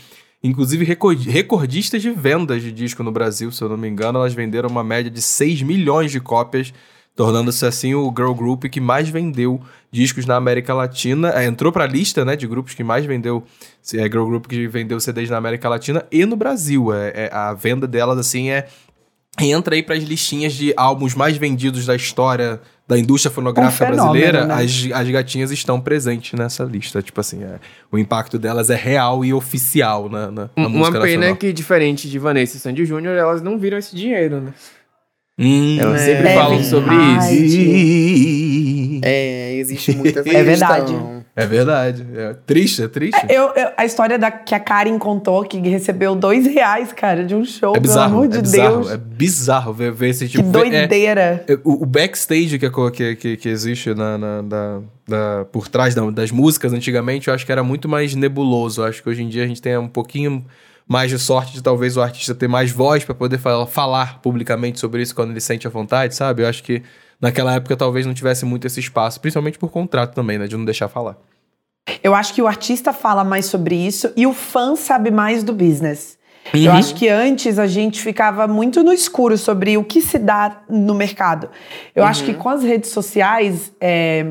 inclusive, recor- recordistas de vendas de disco no Brasil, se eu não me engano. Elas venderam uma média de 6 milhões de cópias, tornando-se assim o girl group que mais vendeu discos na América Latina. É, entrou pra lista, né, de grupos que mais vendeu, é, girl group que vendeu CDs na América Latina e no Brasil. É, é, a venda delas, assim, é entra aí para as listinhas de álbuns mais vendidos da história da indústria fonográfica um brasileira, né? as, as gatinhas estão presentes nessa lista. Tipo assim, é, o impacto delas é real e oficial na, na, na Uma pena nacional. que, diferente de Vanessa e Sandy Júnior, elas não viram esse dinheiro, né? Hum, elas é, sempre é falam sobre isso. É, existe muita É verdade. É verdade. É triste, é triste. É, eu, eu, a história da, que a Karen contou, que recebeu dois reais, cara, de um show, é bizarro, pelo amor é de bizarro, Deus. É bizarro ver, ver esse tipo de. Que doideira. É, o, o, backstage que, que, que, que existe na, na, na, na por trás das músicas antigamente, eu acho que era muito mais nebuloso. Eu acho que hoje em dia a gente tem um pouquinho mais de sorte de talvez o artista ter mais voz para poder falar, falar publicamente sobre isso quando ele sente a vontade, sabe? Eu acho que naquela época talvez não tivesse muito esse espaço, principalmente por contrato também, né? De não deixar falar. Eu acho que o artista fala mais sobre isso e o fã sabe mais do business. Uhum. Eu acho que antes a gente ficava muito no escuro sobre o que se dá no mercado. Eu uhum. acho que com as redes sociais é,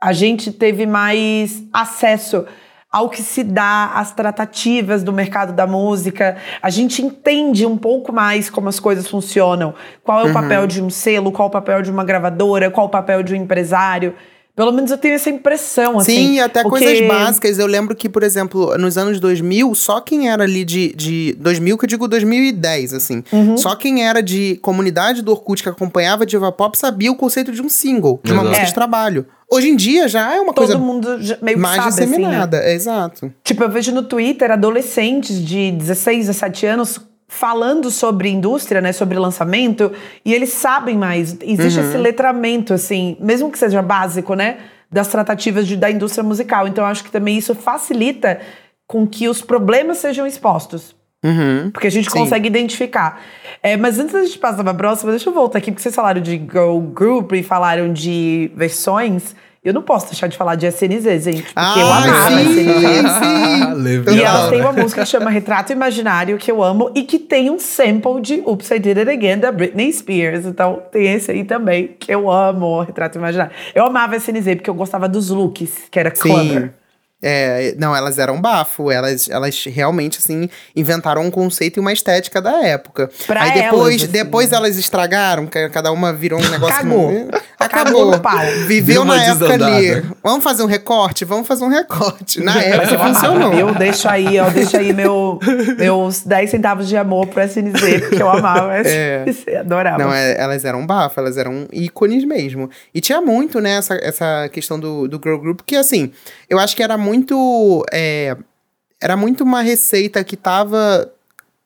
a gente teve mais acesso ao que se dá, às tratativas do mercado da música. A gente entende um pouco mais como as coisas funcionam. Qual é o uhum. papel de um selo, qual o papel de uma gravadora, qual o papel de um empresário. Pelo menos eu tenho essa impressão, assim. Sim, até porque... coisas básicas. Eu lembro que, por exemplo, nos anos 2000, só quem era ali de... de 2000, que eu digo 2010, assim. Uhum. Só quem era de comunidade do Orkut que acompanhava Diva Pop sabia o conceito de um single, de uma Exato. música é. de trabalho. Hoje em dia já é uma Todo coisa... Todo mundo meio mais sabe, disseminada. Assim, né? Exato. Tipo, eu vejo no Twitter adolescentes de 16, 17 anos falando sobre indústria, né, sobre lançamento, e eles sabem mais. Existe uhum. esse letramento, assim, mesmo que seja básico, né, das tratativas de, da indústria musical. Então, acho que também isso facilita com que os problemas sejam expostos. Uhum. Porque a gente Sim. consegue identificar. É, mas antes da gente passar para a próxima, deixa eu voltar aqui, porque vocês falaram de girl group e falaram de versões. Eu não posso deixar de falar de SNZ, gente. Porque ah, eu amava sim, SNZ. Sim. E elas têm uma música que chama Retrato Imaginário, que eu amo, e que tem um sample de Oops, I Did It Again, da Britney Spears. Então tem esse aí também, que eu amo, Retrato Imaginário. Eu amava SNZ, porque eu gostava dos looks, que era Clubber. É, não, elas eram bafo. Elas, elas realmente, assim, inventaram um conceito e uma estética da época. Pra Aí depois, elas, assim. depois elas estragaram, cada uma virou um negócio. Acabou. Que... Acabou. Acabou pau. Viveu na época ali. Vamos fazer um recorte? Vamos fazer um recorte. Na época funcionou. Eu deixo aí, eu deixo aí meu, meus 10 centavos de amor pro SNZ, porque eu amava é. SNZ, adorava. Não, é, elas eram bafo, elas eram ícones mesmo. E tinha muito, né, essa, essa questão do, do girl group, que assim, eu acho que era muito. É, era muito uma receita que tava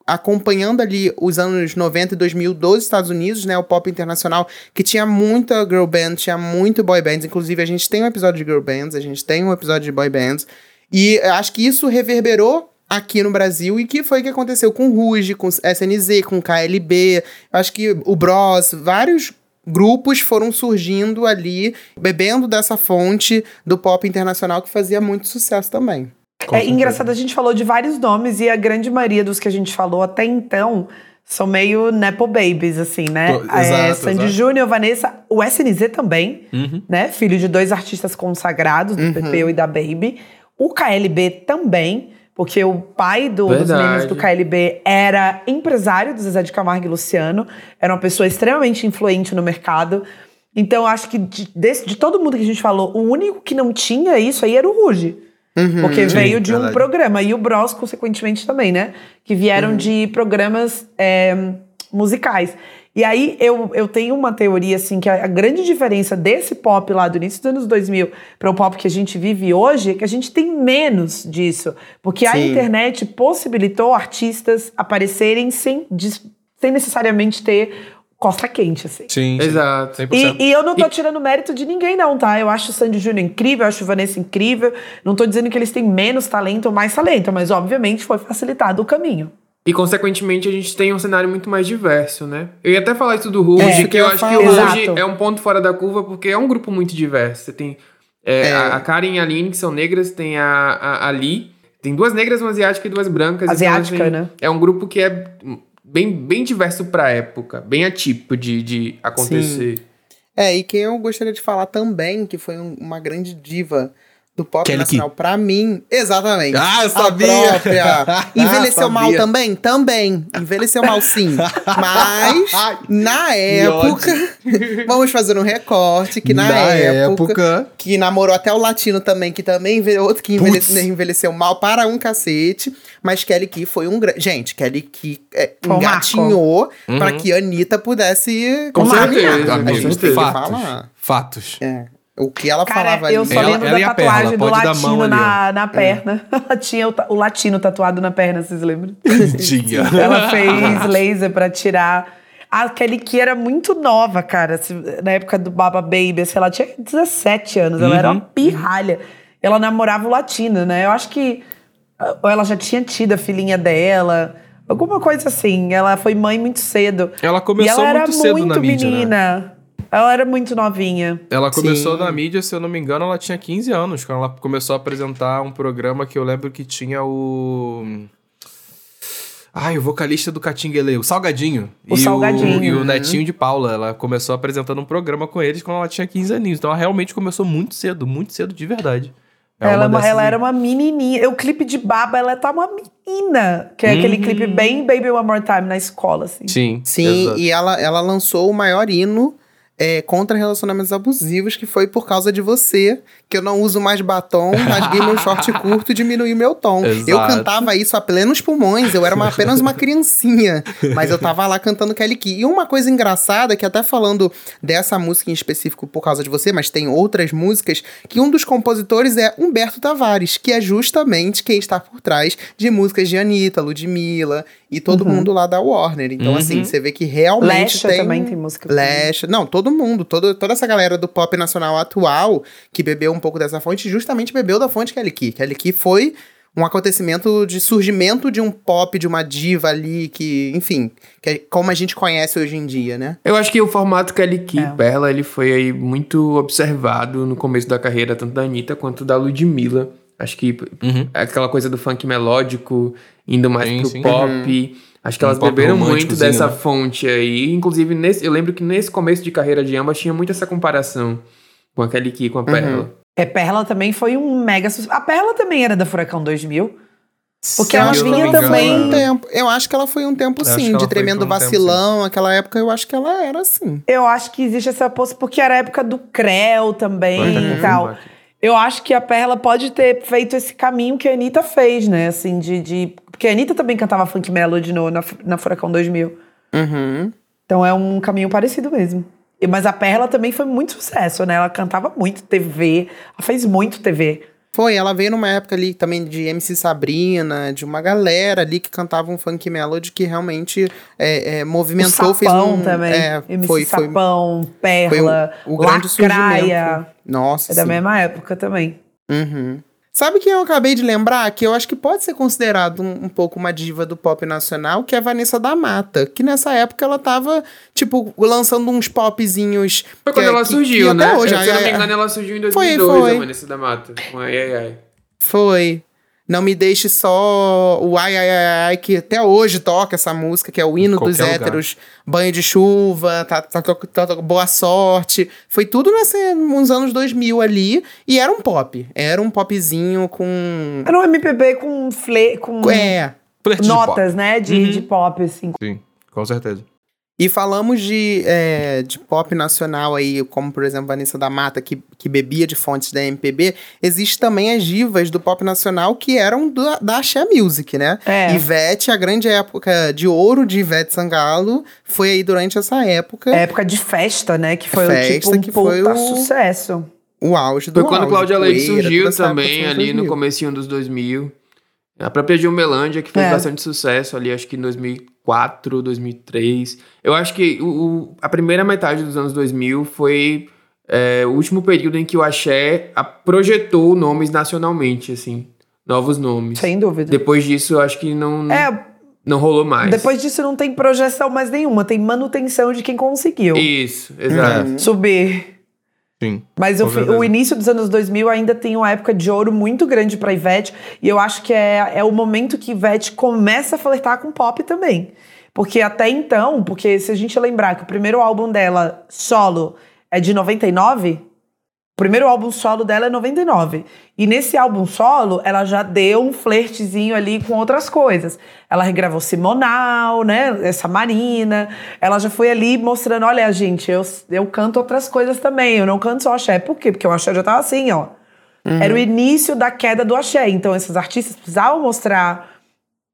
acompanhando ali os anos 90 e 2000 dos Estados Unidos, né, o pop internacional, que tinha muita girl band, tinha muito boy bands, inclusive a gente tem um episódio de girl bands, a gente tem um episódio de boy bands, e acho que isso reverberou aqui no Brasil e que foi o que aconteceu com Ruge, com SNZ, com KLB, acho que o Bros, vários grupos foram surgindo ali, bebendo dessa fonte do pop internacional que fazia muito sucesso também. É engraçado, a gente falou de vários nomes e a grande maioria dos que a gente falou até então são meio Nepo Babies, assim, né? Tô, exato, é, Sandy Júnior, Vanessa, o SNZ também, uhum. né? Filho de dois artistas consagrados, do uhum. Pepeu e da Baby. O KLB também, porque o pai do, dos meninos do KLB era empresário do Zezé de Camargo e Luciano, era uma pessoa extremamente influente no mercado. Então, acho que de, de, de todo mundo que a gente falou, o único que não tinha isso aí era o Ruge. Uhum, porque sim, veio de verdade. um programa. E o Bros, consequentemente, também, né? Que vieram uhum. de programas é, musicais. E aí eu, eu tenho uma teoria, assim, que a, a, grande diferença desse pop lá do início dos anos 2000 para o pop que a gente vive hoje é que a gente tem menos disso. Porque Sim. a internet possibilitou artistas aparecerem sem, sem necessariamente ter costa quente, assim. Sim, exato. E, e, eu não tô e... tirando mérito de ninguém, não, tá? Eu acho o Sandy Júnior incrível, eu acho o Vanessa incrível. Não tô dizendo que eles têm menos talento ou mais talento, mas obviamente foi facilitado o caminho. E, consequentemente, a gente tem um cenário muito mais diverso, né? Eu ia até falar isso do Ruge, é, que eu, eu acho falo. que o Ruge é um ponto fora da curva, porque é um grupo muito diverso. Você tem é, é. A, a Karen e a Aline, que são negras, tem a, a, a Lee, tem duas negras, uma asiática e duas brancas. Então, asiática, então, assim, né? É um grupo que é bem, bem diverso pra época, bem atípico de, de acontecer. Sim. É, e quem eu gostaria de falar também, que foi uma grande diva do pop Kelly nacional, Key. pra mim, exatamente. Ah, eu A sabia! própria. Envelheceu Sabia. mal também? Também. Envelheceu mal sim. Mas, na época, vamos fazer um recorte que na, Na época, época- que namorou até o latino também, que também outro que envelheceu, envelheceu mal para um cacete. Mas Kelly Key foi um grande. Gente, Kelly Key é, engatinhou Uhum. pra que a Anitta pudesse Com certeza, A gente tem que fatos. falar. Fatos. É. O que ela Cara, falava eu ali. só Ela- lembro ela da a perna, tatuagem do latino ali, na, na perna. Ela tinha o, o latino tatuado na perna, vocês lembram? Tinha. Ela fez laser pra tirar. A Kelly Key era muito nova, cara. Na época do Baba Baby, assim, ela tinha 17 anos. Ela era uma pirralha. Ela namorava o latino, né? Eu acho que... Ou ela já tinha tido a filhinha dela. Alguma coisa assim. Ela foi mãe muito cedo. Ela começou e ela era muito cedo na mídia, né? Ela era muito novinha. Ela começou Sim. na mídia, se eu não me engano, ela tinha 15 anos, quando ela começou a apresentar um programa que eu lembro que tinha o. Ai, o vocalista do Catinguele, o Salgadinho. O e Salgadinho. O, e o Netinho de Paula. Ela começou apresentando um programa com eles quando ela tinha 15 aninhos. Então ela realmente começou muito cedo, muito cedo de verdade. É ela, é uma- ela era uma menininha. O clipe de Baba, ela tá uma menina. Que é aquele Uhum. clipe bem Baby One More Time na escola, assim. Sim. Sim, exato. e ela, ela lançou o maior hino é, contra relacionamentos abusivos, que foi por causa de você, que eu não uso mais batom, rasguei meu short curto e diminuí meu tom. Eu Exato. cantava isso a plenos pulmões, eu era uma- apenas uma criancinha, mas eu tava lá cantando Kelly Key. E uma coisa engraçada, que até falando dessa música em específico por causa de você, mas tem outras músicas, que um dos compositores é Humberto Tavares, que é justamente quem está por trás de músicas de Anitta, Ludmilla e todo mundo lá da Warner. Então, assim, você vê que realmente Lesha tem... também tem música. Lesha, não, todo mundo, todo, toda essa galera do pop nacional atual que bebeu um pouco dessa fonte, justamente bebeu da fonte Kelly Key. Kelly Key foi um acontecimento de surgimento de um pop, de uma diva ali que, enfim, que é como a gente conhece hoje em dia, né? Eu acho que o formato Kelly Key É. Perla, ele foi aí muito observado no começo da carreira, tanto da Anitta quanto da Ludmilla. Acho que Uhum. aquela coisa do funk melódico, indo mais Sim, pro sim. pop. Acho que Um elas beberam muito dessa né? fonte aí. Inclusive, nesse, eu lembro que nesse começo de carreira de ambas tinha muito essa comparação com a Kelly Key, com a Perla. É, Perla também foi um mega sucesso. A Perla também era da Furacão 2000. Porque ela eu vinha também- um tempo. Eu acho que ela foi um tempo que sim, de tremendo um tempo, vacilão, aquela época eu acho que ela era assim. Eu acho que existe essa possibilidade, porque era a época do Creu também tá e confirmar tal. Eu acho que a Perla pode ter feito esse caminho que a Anitta fez, né? Assim, de. de... Porque a Anitta também cantava funk melody no, na, na Furacão 2000. Uhum. Então é um caminho parecido mesmo. Mas a Perla também foi muito sucesso, né? Ela cantava muito TV, ela fez muito TV. Foi, ela veio numa época ali também de MC Sabrina, de uma galera ali que cantava um funk melody que realmente é, é, movimentou, o fez Sapão um... também. É, MC foi, foi, Sapão, foi Perla, o, o grande Lacraia. surgimento. Nossa, É da sim. mesma época também. Uhum. Sabe quem eu acabei de lembrar? Que eu acho que pode ser considerado um, um pouco uma diva do pop nacional, que é a Vanessa da Mata. Que nessa época ela tava, tipo, lançando uns popzinhos. Foi quando ela que- surgiu, que né? Até hoje, Se eu não me engano, ela surgiu em Foi, 2002, foi. a Vanessa da Mata. Com Ai, ai, ai. Foi. Não me deixe só o ai, ai, ai, ai, que até hoje toca essa música, que é o hino dos lugar. héteros. Banho de chuva, tá, tá, tá, tá- tá- boa sorte. Foi tudo nesse, nos anos 2000 ali. E era um pop. Era um popzinho com... Era um MPB com, fle com É, Flerte de notas, né? De, Uhum. de pop, assim. Sim, com certeza. E falamos de, é, de pop nacional aí, como por exemplo Vanessa da Mata, que, que bebia de fontes da MPB. Existe também as divas do pop nacional que eram do, da Axé Music, né? É. Ivete, a grande época de ouro de Ivete Sangalo, foi aí durante essa época Época de festa, né? Que foi Festa, tipo um que foi o- sucesso. o auge do Foi quando auge, Cláudia Leite surgiu também, ali no 2000. comecinho dos 2000. A própria Gilmelândia, que fez É. bastante sucesso ali, acho que em 2004, 2003. Eu acho que o, a primeira metade dos anos 2000 foi é, o último período em que o Axé a- projetou nomes nacionalmente, assim. Novos nomes. Sem dúvida. Depois disso, eu acho que não, É, não rolou mais. depois disso não tem projeção mais nenhuma, tem manutenção de quem conseguiu Isso, exato. subir. Sim. Mas certeza. o início dos anos 2000 ainda tem uma época de ouro muito grande pra Ivete. E eu acho que é, é o momento que Ivete começa a flertar com pop também. Porque até então, porque se a gente lembrar que o primeiro álbum dela, solo, é de 99, primeiro álbum solo dela é 99. E nesse álbum solo, ela já deu um flertezinho ali com outras coisas. Ela regravou Simonal, né? Essa Marina. Ela já foi ali mostrando: olha, gente, eu, eu canto outras coisas também. Eu não canto só axé. Por quê? Porque o axé já tava assim, ó. Uhum. Era o início da queda do axé. Então, esses artistas precisavam mostrar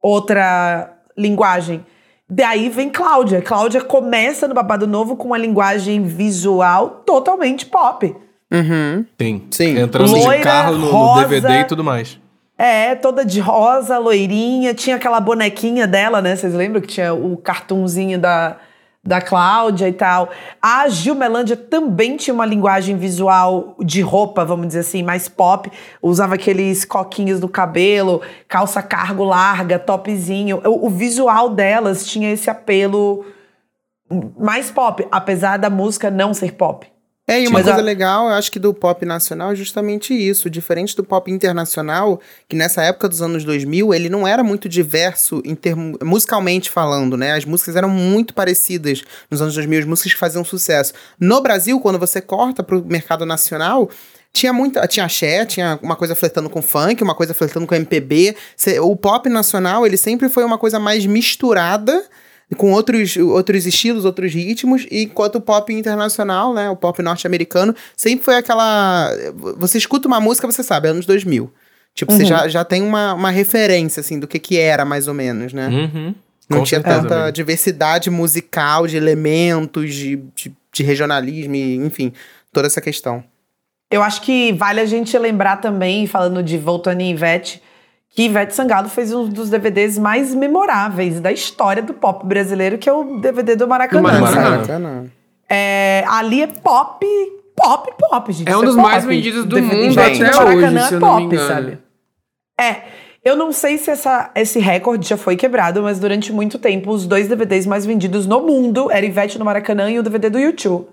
outra linguagem. Daí vem Cláudia. Cláudia começa no Babado Novo com uma linguagem visual totalmente pop. Uhum. Sim. Sim. Entrando Loira, de carro no, rosa, no DVD e tudo mais. É, toda de rosa, loirinha. Tinha aquela bonequinha dela, né? Vocês lembram que tinha o cartunzinho da, da Cláudia e tal. A Gil Melândia também tinha uma linguagem visual de roupa, vamos dizer assim, mais pop. Usava aqueles coquinhos no cabelo, calça cargo larga, topzinho. O, o visual delas tinha esse apelo mais pop, apesar da música não ser pop. É, e uma Mas coisa a... legal, eu acho que do pop nacional é justamente isso. Diferente do pop internacional, que nessa época dos anos 2000, ele não era muito diverso em termo, musicalmente falando, né? As músicas eram muito parecidas nos anos 2000, as músicas que faziam sucesso. No Brasil, quando você corta pro mercado nacional, tinha muita. Tinha axé, tinha uma coisa flertando com funk, uma coisa flertando com MPB. O pop nacional, ele sempre foi uma coisa mais misturada com outros, outros estilos, outros ritmos, enquanto o pop internacional, né, o pop norte-americano, sempre foi aquela... Você escuta uma música, você sabe, é anos 2000. Tipo, uhum. você já, já tem uma, uma referência, assim, do que que era, mais ou menos, né? Uhum. Não Com tinha tanta mesmo. diversidade musical, de elementos, de, de, de regionalismo, enfim, toda essa questão. Eu acho que vale a gente lembrar também, falando de Voltando em Ivete, que Ivete Sangalo fez um dos DVDs mais memoráveis da história do pop brasileiro, que é o DVD do Maracanã. Do Maracanã. É, ali é pop, pop, pop, gente. É um dos é mais vendidos do DVD mundo até hoje, Maracanã se é pop, sabe? É, eu não sei se essa, esse recorde já foi quebrado, mas durante muito tempo os dois DVDs mais vendidos no mundo eram Ivete no Maracanã e o DVD do YouTube.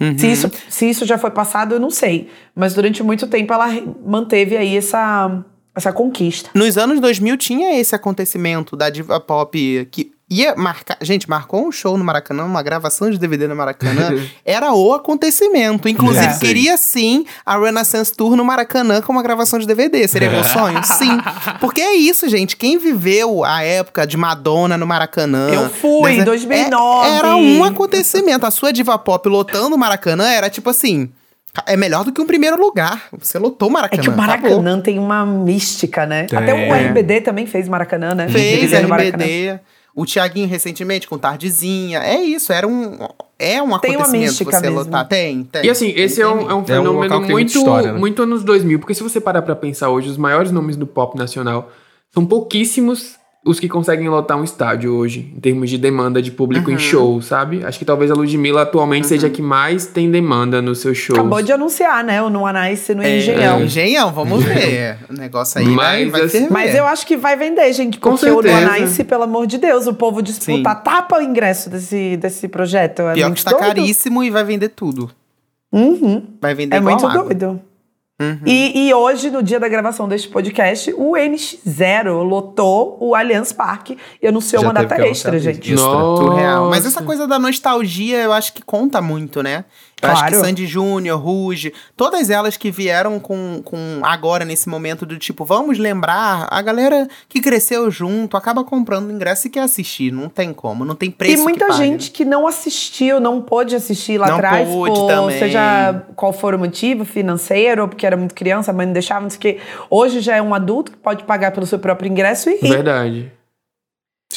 Uhum. Se, isso, se isso já foi passado, eu não sei. Mas durante muito tempo ela manteve aí essa essa conquista. Nos anos 2000 tinha esse acontecimento da diva pop que ia marcar. Gente, marcou um show no Maracanã, uma gravação de DVD no Maracanã. era o acontecimento. Inclusive, é, queria sim a Renaissance Tour no Maracanã com uma gravação de DVD. Seria meu sonho? sim. Porque é isso, gente. Quem viveu a época de Madonna no Maracanã. Eu fui, em 2009. É, era um acontecimento. A sua diva pop lotando o Maracanã era tipo assim. É melhor do que um primeiro lugar. Você lotou o Maracanã. É que o Maracanã acabou. tem uma mística, né? É. Até o RBD também fez Maracanã, né? Fez, RBD. O Tiaguinho recentemente com Tardezinha. É isso, era um. É um tem acontecimento uma você mesmo. lotar. Tem, tem. E assim, esse é um, é um fenômeno é um muito, história, né? muito anos 2000. Porque se você parar pra pensar hoje, os maiores nomes do pop nacional são pouquíssimos os que conseguem lotar um estádio hoje, em termos de demanda de público uhum. em show, sabe? Acho que talvez a Ludmilla atualmente uhum. seja a que mais tem demanda no seu show. Acabou de anunciar, né? O No Anice no é, Engenhão. É. Engenhão, vamos ver. o negócio aí mas, vai, vai Mas eu acho que vai vender, gente. Porque o No Anice, pelo amor de Deus, o povo disputa, Sim. tapa o ingresso desse, desse projeto. É Pior que está caríssimo e vai vender tudo. Uhum. Vai vender É muito água. doido. Uhum. E, e, hoje, no dia da gravação deste podcast, o NX0 lotou o Allianz Parque e anunciou Já uma data extra, gente. Nossa. Real. Mas essa coisa da nostalgia, eu acho que conta muito, né? Claro. acho que Sandy Júnior, Ruge, todas elas que vieram com, com agora nesse momento do tipo, vamos lembrar, a galera que cresceu junto acaba comprando ingresso e quer assistir, não tem como, não tem preço. E muita que gente que não assistiu, não pôde assistir lá não atrás, pôde por, também. seja qual for o motivo, financeiro, ou porque era muito criança, a mãe não deixava, não sei o quê. Hoje já é um adulto que pode pagar pelo seu próprio ingresso e rir. Verdade.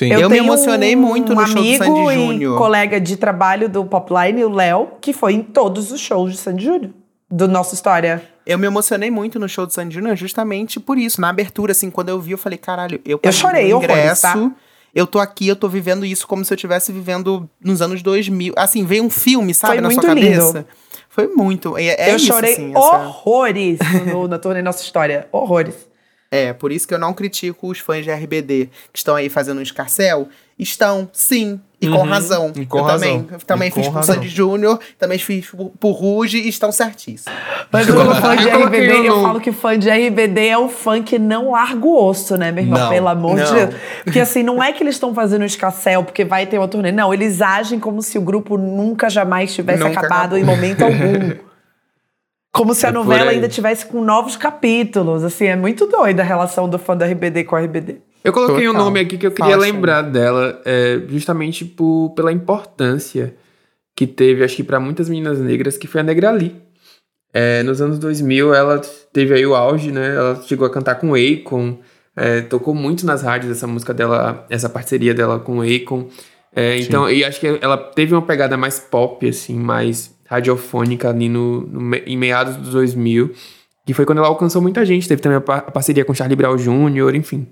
Sim. Eu, eu me emocionei muito um no show do Sandy Júnior. Colega de trabalho do Popline, o Léo, que foi em todos os shows de Sandy Júnior. Do nossa história. Eu me emocionei muito no show do Sandy Júnior justamente por isso. Na abertura, assim, quando eu vi, eu falei, caralho, eu Eu chorei, ingresso, horrores, tá? Eu tô aqui, eu tô vivendo isso como se eu estivesse vivendo nos anos 2000. Assim, veio um filme, sabe, foi na muito sua cabeça. Lindo. Foi muito. É, é eu isso, chorei assim, horrores essa... no, na turnê Nossa História. Horrores. É, por isso que eu não critico os fãs de RBD que estão aí fazendo um escarcel. Estão, sim, e uhum, com razão. E com eu razão. também, eu também fiz por Sandy Júnior, também fiz por Ruge e estão certíssimos. Mas o fã de RBD, eu falo que fã de RBD é o fã que não larga o osso, né, meu irmão? Não, Pelo amor não. de Deus. Porque assim, não é que eles estão fazendo um escarcel porque vai ter uma turnê. Não, eles agem como se o grupo nunca jamais tivesse nunca acabado acabou. em momento algum. Como se a é novela ainda tivesse com novos capítulos. Assim, é muito doida a relação do fã da RBD com a RBD. Eu coloquei Total. um nome aqui que eu queria Fala, lembrar dela, é, justamente por, pela importância que teve, acho que para muitas meninas negras, que foi a Negrali. É, nos anos 2000, ela teve aí o auge, né? Ela chegou a cantar com o Akon, é, tocou muito nas rádios essa música dela, essa parceria dela com o Akon. É, então, e acho que ela teve uma pegada mais pop, assim, mais radiofônica ali no, no, em meados dos 2000, que foi quando ela alcançou muita gente. Teve também a, a parceria com Charlie Brown Jr., enfim.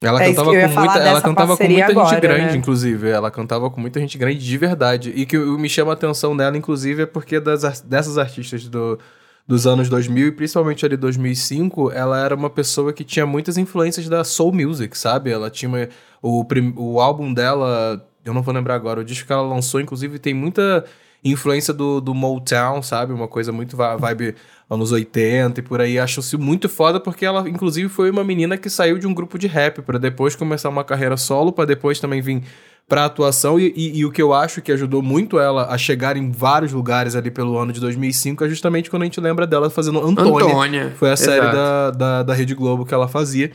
Ela é cantava com muita, ela cantava com muita agora, gente grande, né? inclusive. Ela cantava com muita gente grande de verdade. E que me chama a atenção dela, inclusive, é porque das, dessas artistas do, dos anos 2000 e principalmente ali 2005, ela era uma pessoa que tinha muitas influências da soul music, sabe? Ela tinha o, o álbum dela, eu não vou lembrar agora, o disco que ela lançou, inclusive, tem muita influência do, do Motown, sabe? Uma coisa muito vibe anos 80 e por aí. Acho-se muito foda porque ela, inclusive, foi uma menina que saiu de um grupo de rap para depois começar uma carreira solo, para depois também vir pra atuação. E, e, e, o que eu acho que ajudou muito ela a chegar em vários lugares ali pelo ano de 2005 é justamente quando a gente lembra dela fazendo Antônia. Antônia. Foi a série da, da, da Rede Globo que ela fazia.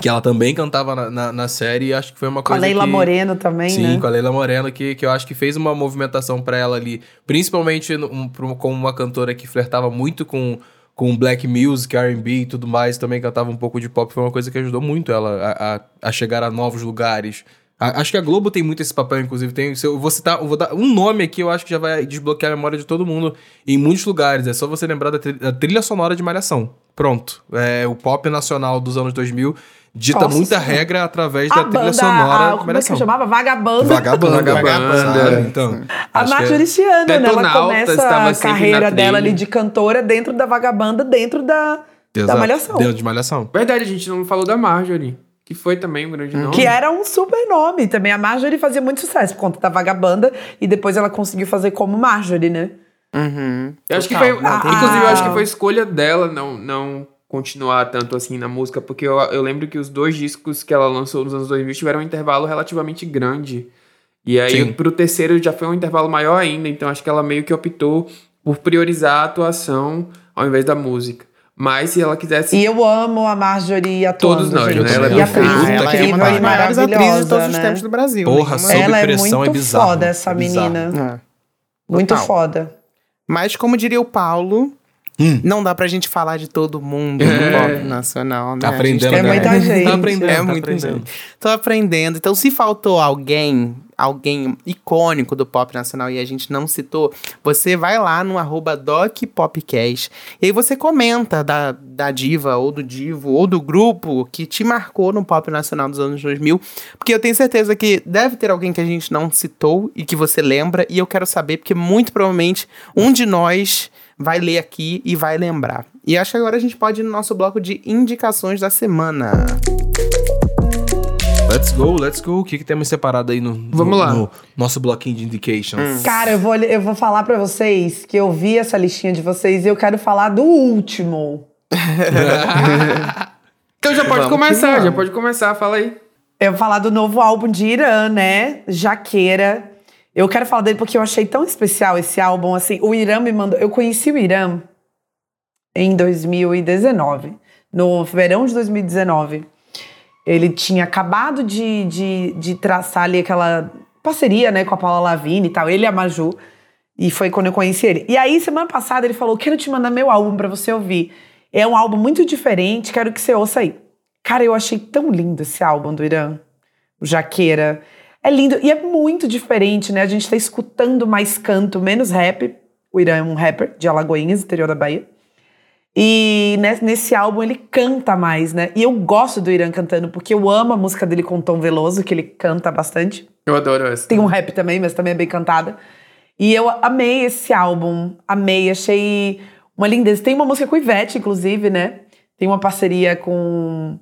Que ela também cantava na, na, na, série e acho que foi uma coisa. Com a Leila que, Moreno também, sim, né? Sim, com a Leila Moreno, que, que eu acho que fez uma movimentação para ela ali, principalmente um, como uma cantora que flertava muito com, com black music, R&B e tudo mais, também cantava um pouco de pop, foi uma coisa que ajudou muito ela a, a, a chegar a novos lugares. A, acho que a Globo tem muito esse papel, inclusive. Tem, eu vou citar, eu vou dar um nome aqui, eu acho que já vai desbloquear a memória de todo mundo em muitos lugares. É só você lembrar da, trilha, da trilha sonora de Malhação. Pronto. É o pop nacional dos anos 2000 dita Nossa, muita sim. regra através a da banda, trilha sonora. A, como é que chamava? Vagabanda. Vagabanda. Vagabanda. Então, a Marjorie Chiano, né? Ela começa a carreira dela ali de cantora dentro da Vagabanda, dentro da, da Malhação. Dentro de Malhação. Verdade, a gente não falou da Marjorie. Que foi também um grande nome. Que era um super nome também. A Marjorie fazia muito sucesso por conta da Vagabanda. E depois ela conseguiu fazer como Marjorie, né? Uhum. Eu acho que foi. Ah, inclusive, eu acho que foi escolha dela não, não continuar tanto assim na música, porque eu, eu lembro que os dois discos que ela lançou nos anos 2000 tiveram um intervalo relativamente grande. E aí, Sim. pro terceiro já foi um intervalo maior ainda, então acho que ela meio que optou por priorizar a atuação ao invés da música. Mas se ela quisesse. E eu amo a Marjorie atuando. Todos nós, gente. né? Ela é, e a atriz ah, ela é uma das maiores atrizes de todos os tempos do Brasil. Porra, sob ela é pressão é muito é bizarro. foda, essa menina. É. Muito Total. foda. Mas, como diria o Paulo, Hum. Não dá pra gente falar de todo mundo no é. pop nacional, né? Tá aprendendo, É muita gente. Tá aprendendo, é tá muita aprendendo. gente. Tô aprendendo. Então, se faltou alguém, alguém icônico do pop nacional e a gente não citou, você vai lá no arroba DocPopcast e aí você comenta da, da diva ou do divo ou do grupo que te marcou no pop nacional dos anos 2000, porque eu tenho certeza que deve ter alguém que a gente não citou e que você lembra e eu quero saber, porque muito provavelmente um de nós vai ler aqui e vai lembrar. E acho que agora a gente pode ir no nosso bloco de indicações da semana. Let's go, let's go. O que, que temos separado aí no, Vamos no, lá. no nosso bloquinho de indications? Hum. Cara, eu vou, eu vou falar para vocês que eu vi essa listinha de vocês e eu quero falar do último. então já pode vamos começar, já pode começar, fala aí. Eu vou falar do novo álbum de Irã, né? Jaqueira. Eu quero falar dele porque eu achei tão especial esse álbum. Assim, o Irã me mandou. Eu conheci o Irã em 2019, no verão de 2019. Ele tinha acabado de, de, de traçar ali aquela parceria, né, com a Paula Lavigne e tal, ele e a Maju. E foi quando eu conheci ele. E aí, semana passada, ele falou: Quero te mandar meu álbum para você ouvir. É um álbum muito diferente, quero que você ouça aí. Cara, eu achei tão lindo esse álbum do Irã, o Jaqueira. É lindo e é muito diferente, né? A gente tá escutando mais canto, menos rap. O Irã é um rapper de Alagoinhas, interior da Bahia. E nesse álbum ele canta mais, né? E eu gosto do Irã cantando, porque eu amo a música dele com Tom Veloso, que ele canta bastante. Eu adoro essa. Tem um rap também, mas também é bem cantada. E eu amei esse álbum, amei, achei uma lindeza. Tem uma música com Ivete, inclusive, né? Tem uma parceria com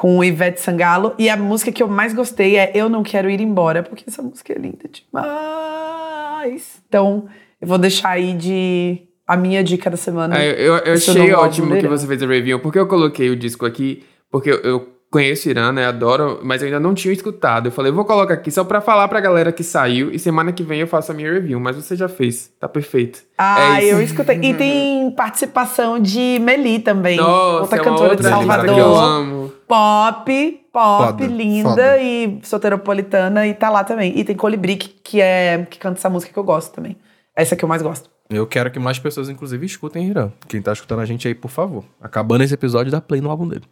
com o Ivete Sangalo. E a música que eu mais gostei é Eu Não Quero Ir Embora, porque essa música é linda demais. Então, eu vou deixar aí de a minha dica da semana. É, eu, eu achei ótimo que você fez a review, porque eu coloquei o disco aqui, porque eu, eu conheço Irã, né? Adoro, mas eu ainda não tinha escutado. Eu falei, vou colocar aqui só pra falar pra galera que saiu e semana que vem eu faço a minha review. Mas você já fez, tá perfeito. Ah, é eu escutei. E tem participação de Meli também. Nossa, outra é cantora outra de Salvador. que eu amo. Pop, pop, Foda, linda foda. e soteropolitana e tá lá também. E tem Colibri, que, que é que canta essa música que eu gosto também. Essa que eu mais gosto. Eu quero que mais pessoas, inclusive, escutem Irã. Quem tá escutando a gente aí, por favor. Acabando esse episódio, dá play no álbum dele.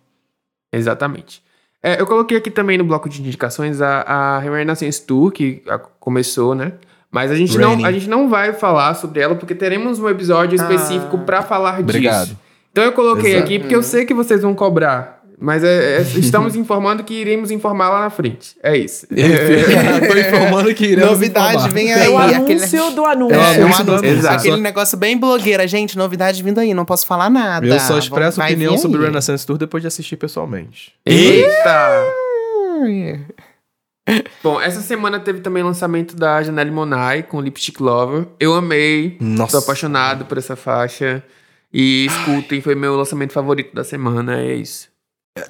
Exatamente. É, eu coloquei aqui também no bloco de indicações a, a Renaissance Tour, que a- começou, né? Mas a gente, não, a gente não vai falar sobre ela, porque teremos um episódio específico pra falar Obrigado. disso. Então eu coloquei Exato. aqui porque eu sei que vocês vão cobrar. Mas é- é- estamos informando que iremos informar lá na frente. É isso. Tô informando que iremos Novidade, informar. vem É aí. o aquele- anúncio do anúncio. É o É, um anúncio do anúncio. Exato. Aquele negócio bem blogueira. Gente, novidade vindo aí, não posso falar nada. Eu só expresso Vai opinião sobre o. Renaissance Tour depois de assistir pessoalmente. Eita! Bom, essa semana teve também o lançamento da Janelle Monáe com Lipstick Lover. Eu amei. Nossa. Tô apaixonado por essa faixa. E escutem, foi meu lançamento favorito da semana, é isso.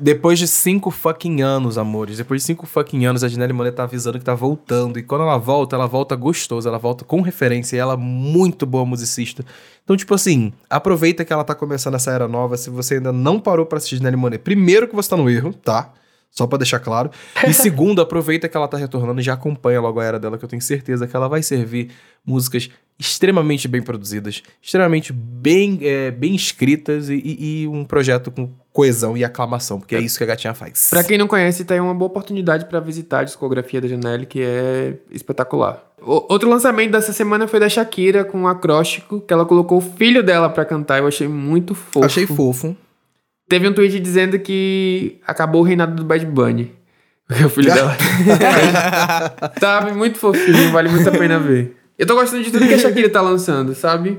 Depois de cinco fucking anos, amores, depois de cinco fucking anos, a Janelle Monáe tá avisando que tá voltando. E quando ela volta, ela volta gostosa, ela volta com referência. E ela é muito boa musicista. Então, tipo assim, aproveita que ela tá começando essa era nova. Se você ainda não parou pra assistir Janelle Monáe, primeiro que você tá no erro, tá? Só pra deixar claro. E segundo, aproveita que ela tá retornando e já acompanha logo a era dela, que eu tenho certeza que ela vai servir músicas extremamente bem produzidas, extremamente bem, é, bem escritas e, e- e um projeto com coesão e aclamação, porque é isso que a gatinha faz. Pra quem não conhece, tá aí uma boa oportunidade pra visitar a discografia da Janelle, que é espetacular. O- outro lançamento dessa semana foi da Shakira com um acróstico, que ela colocou o filho dela pra cantar. Eu achei muito fofo. Achei fofo. Teve um tweet dizendo que acabou o reinado do Bad Bunny. Porque o filho dela. sabe? Muito fofinho, vale muito a pena ver. Eu tô gostando de tudo que a Shakira tá lançando, sabe?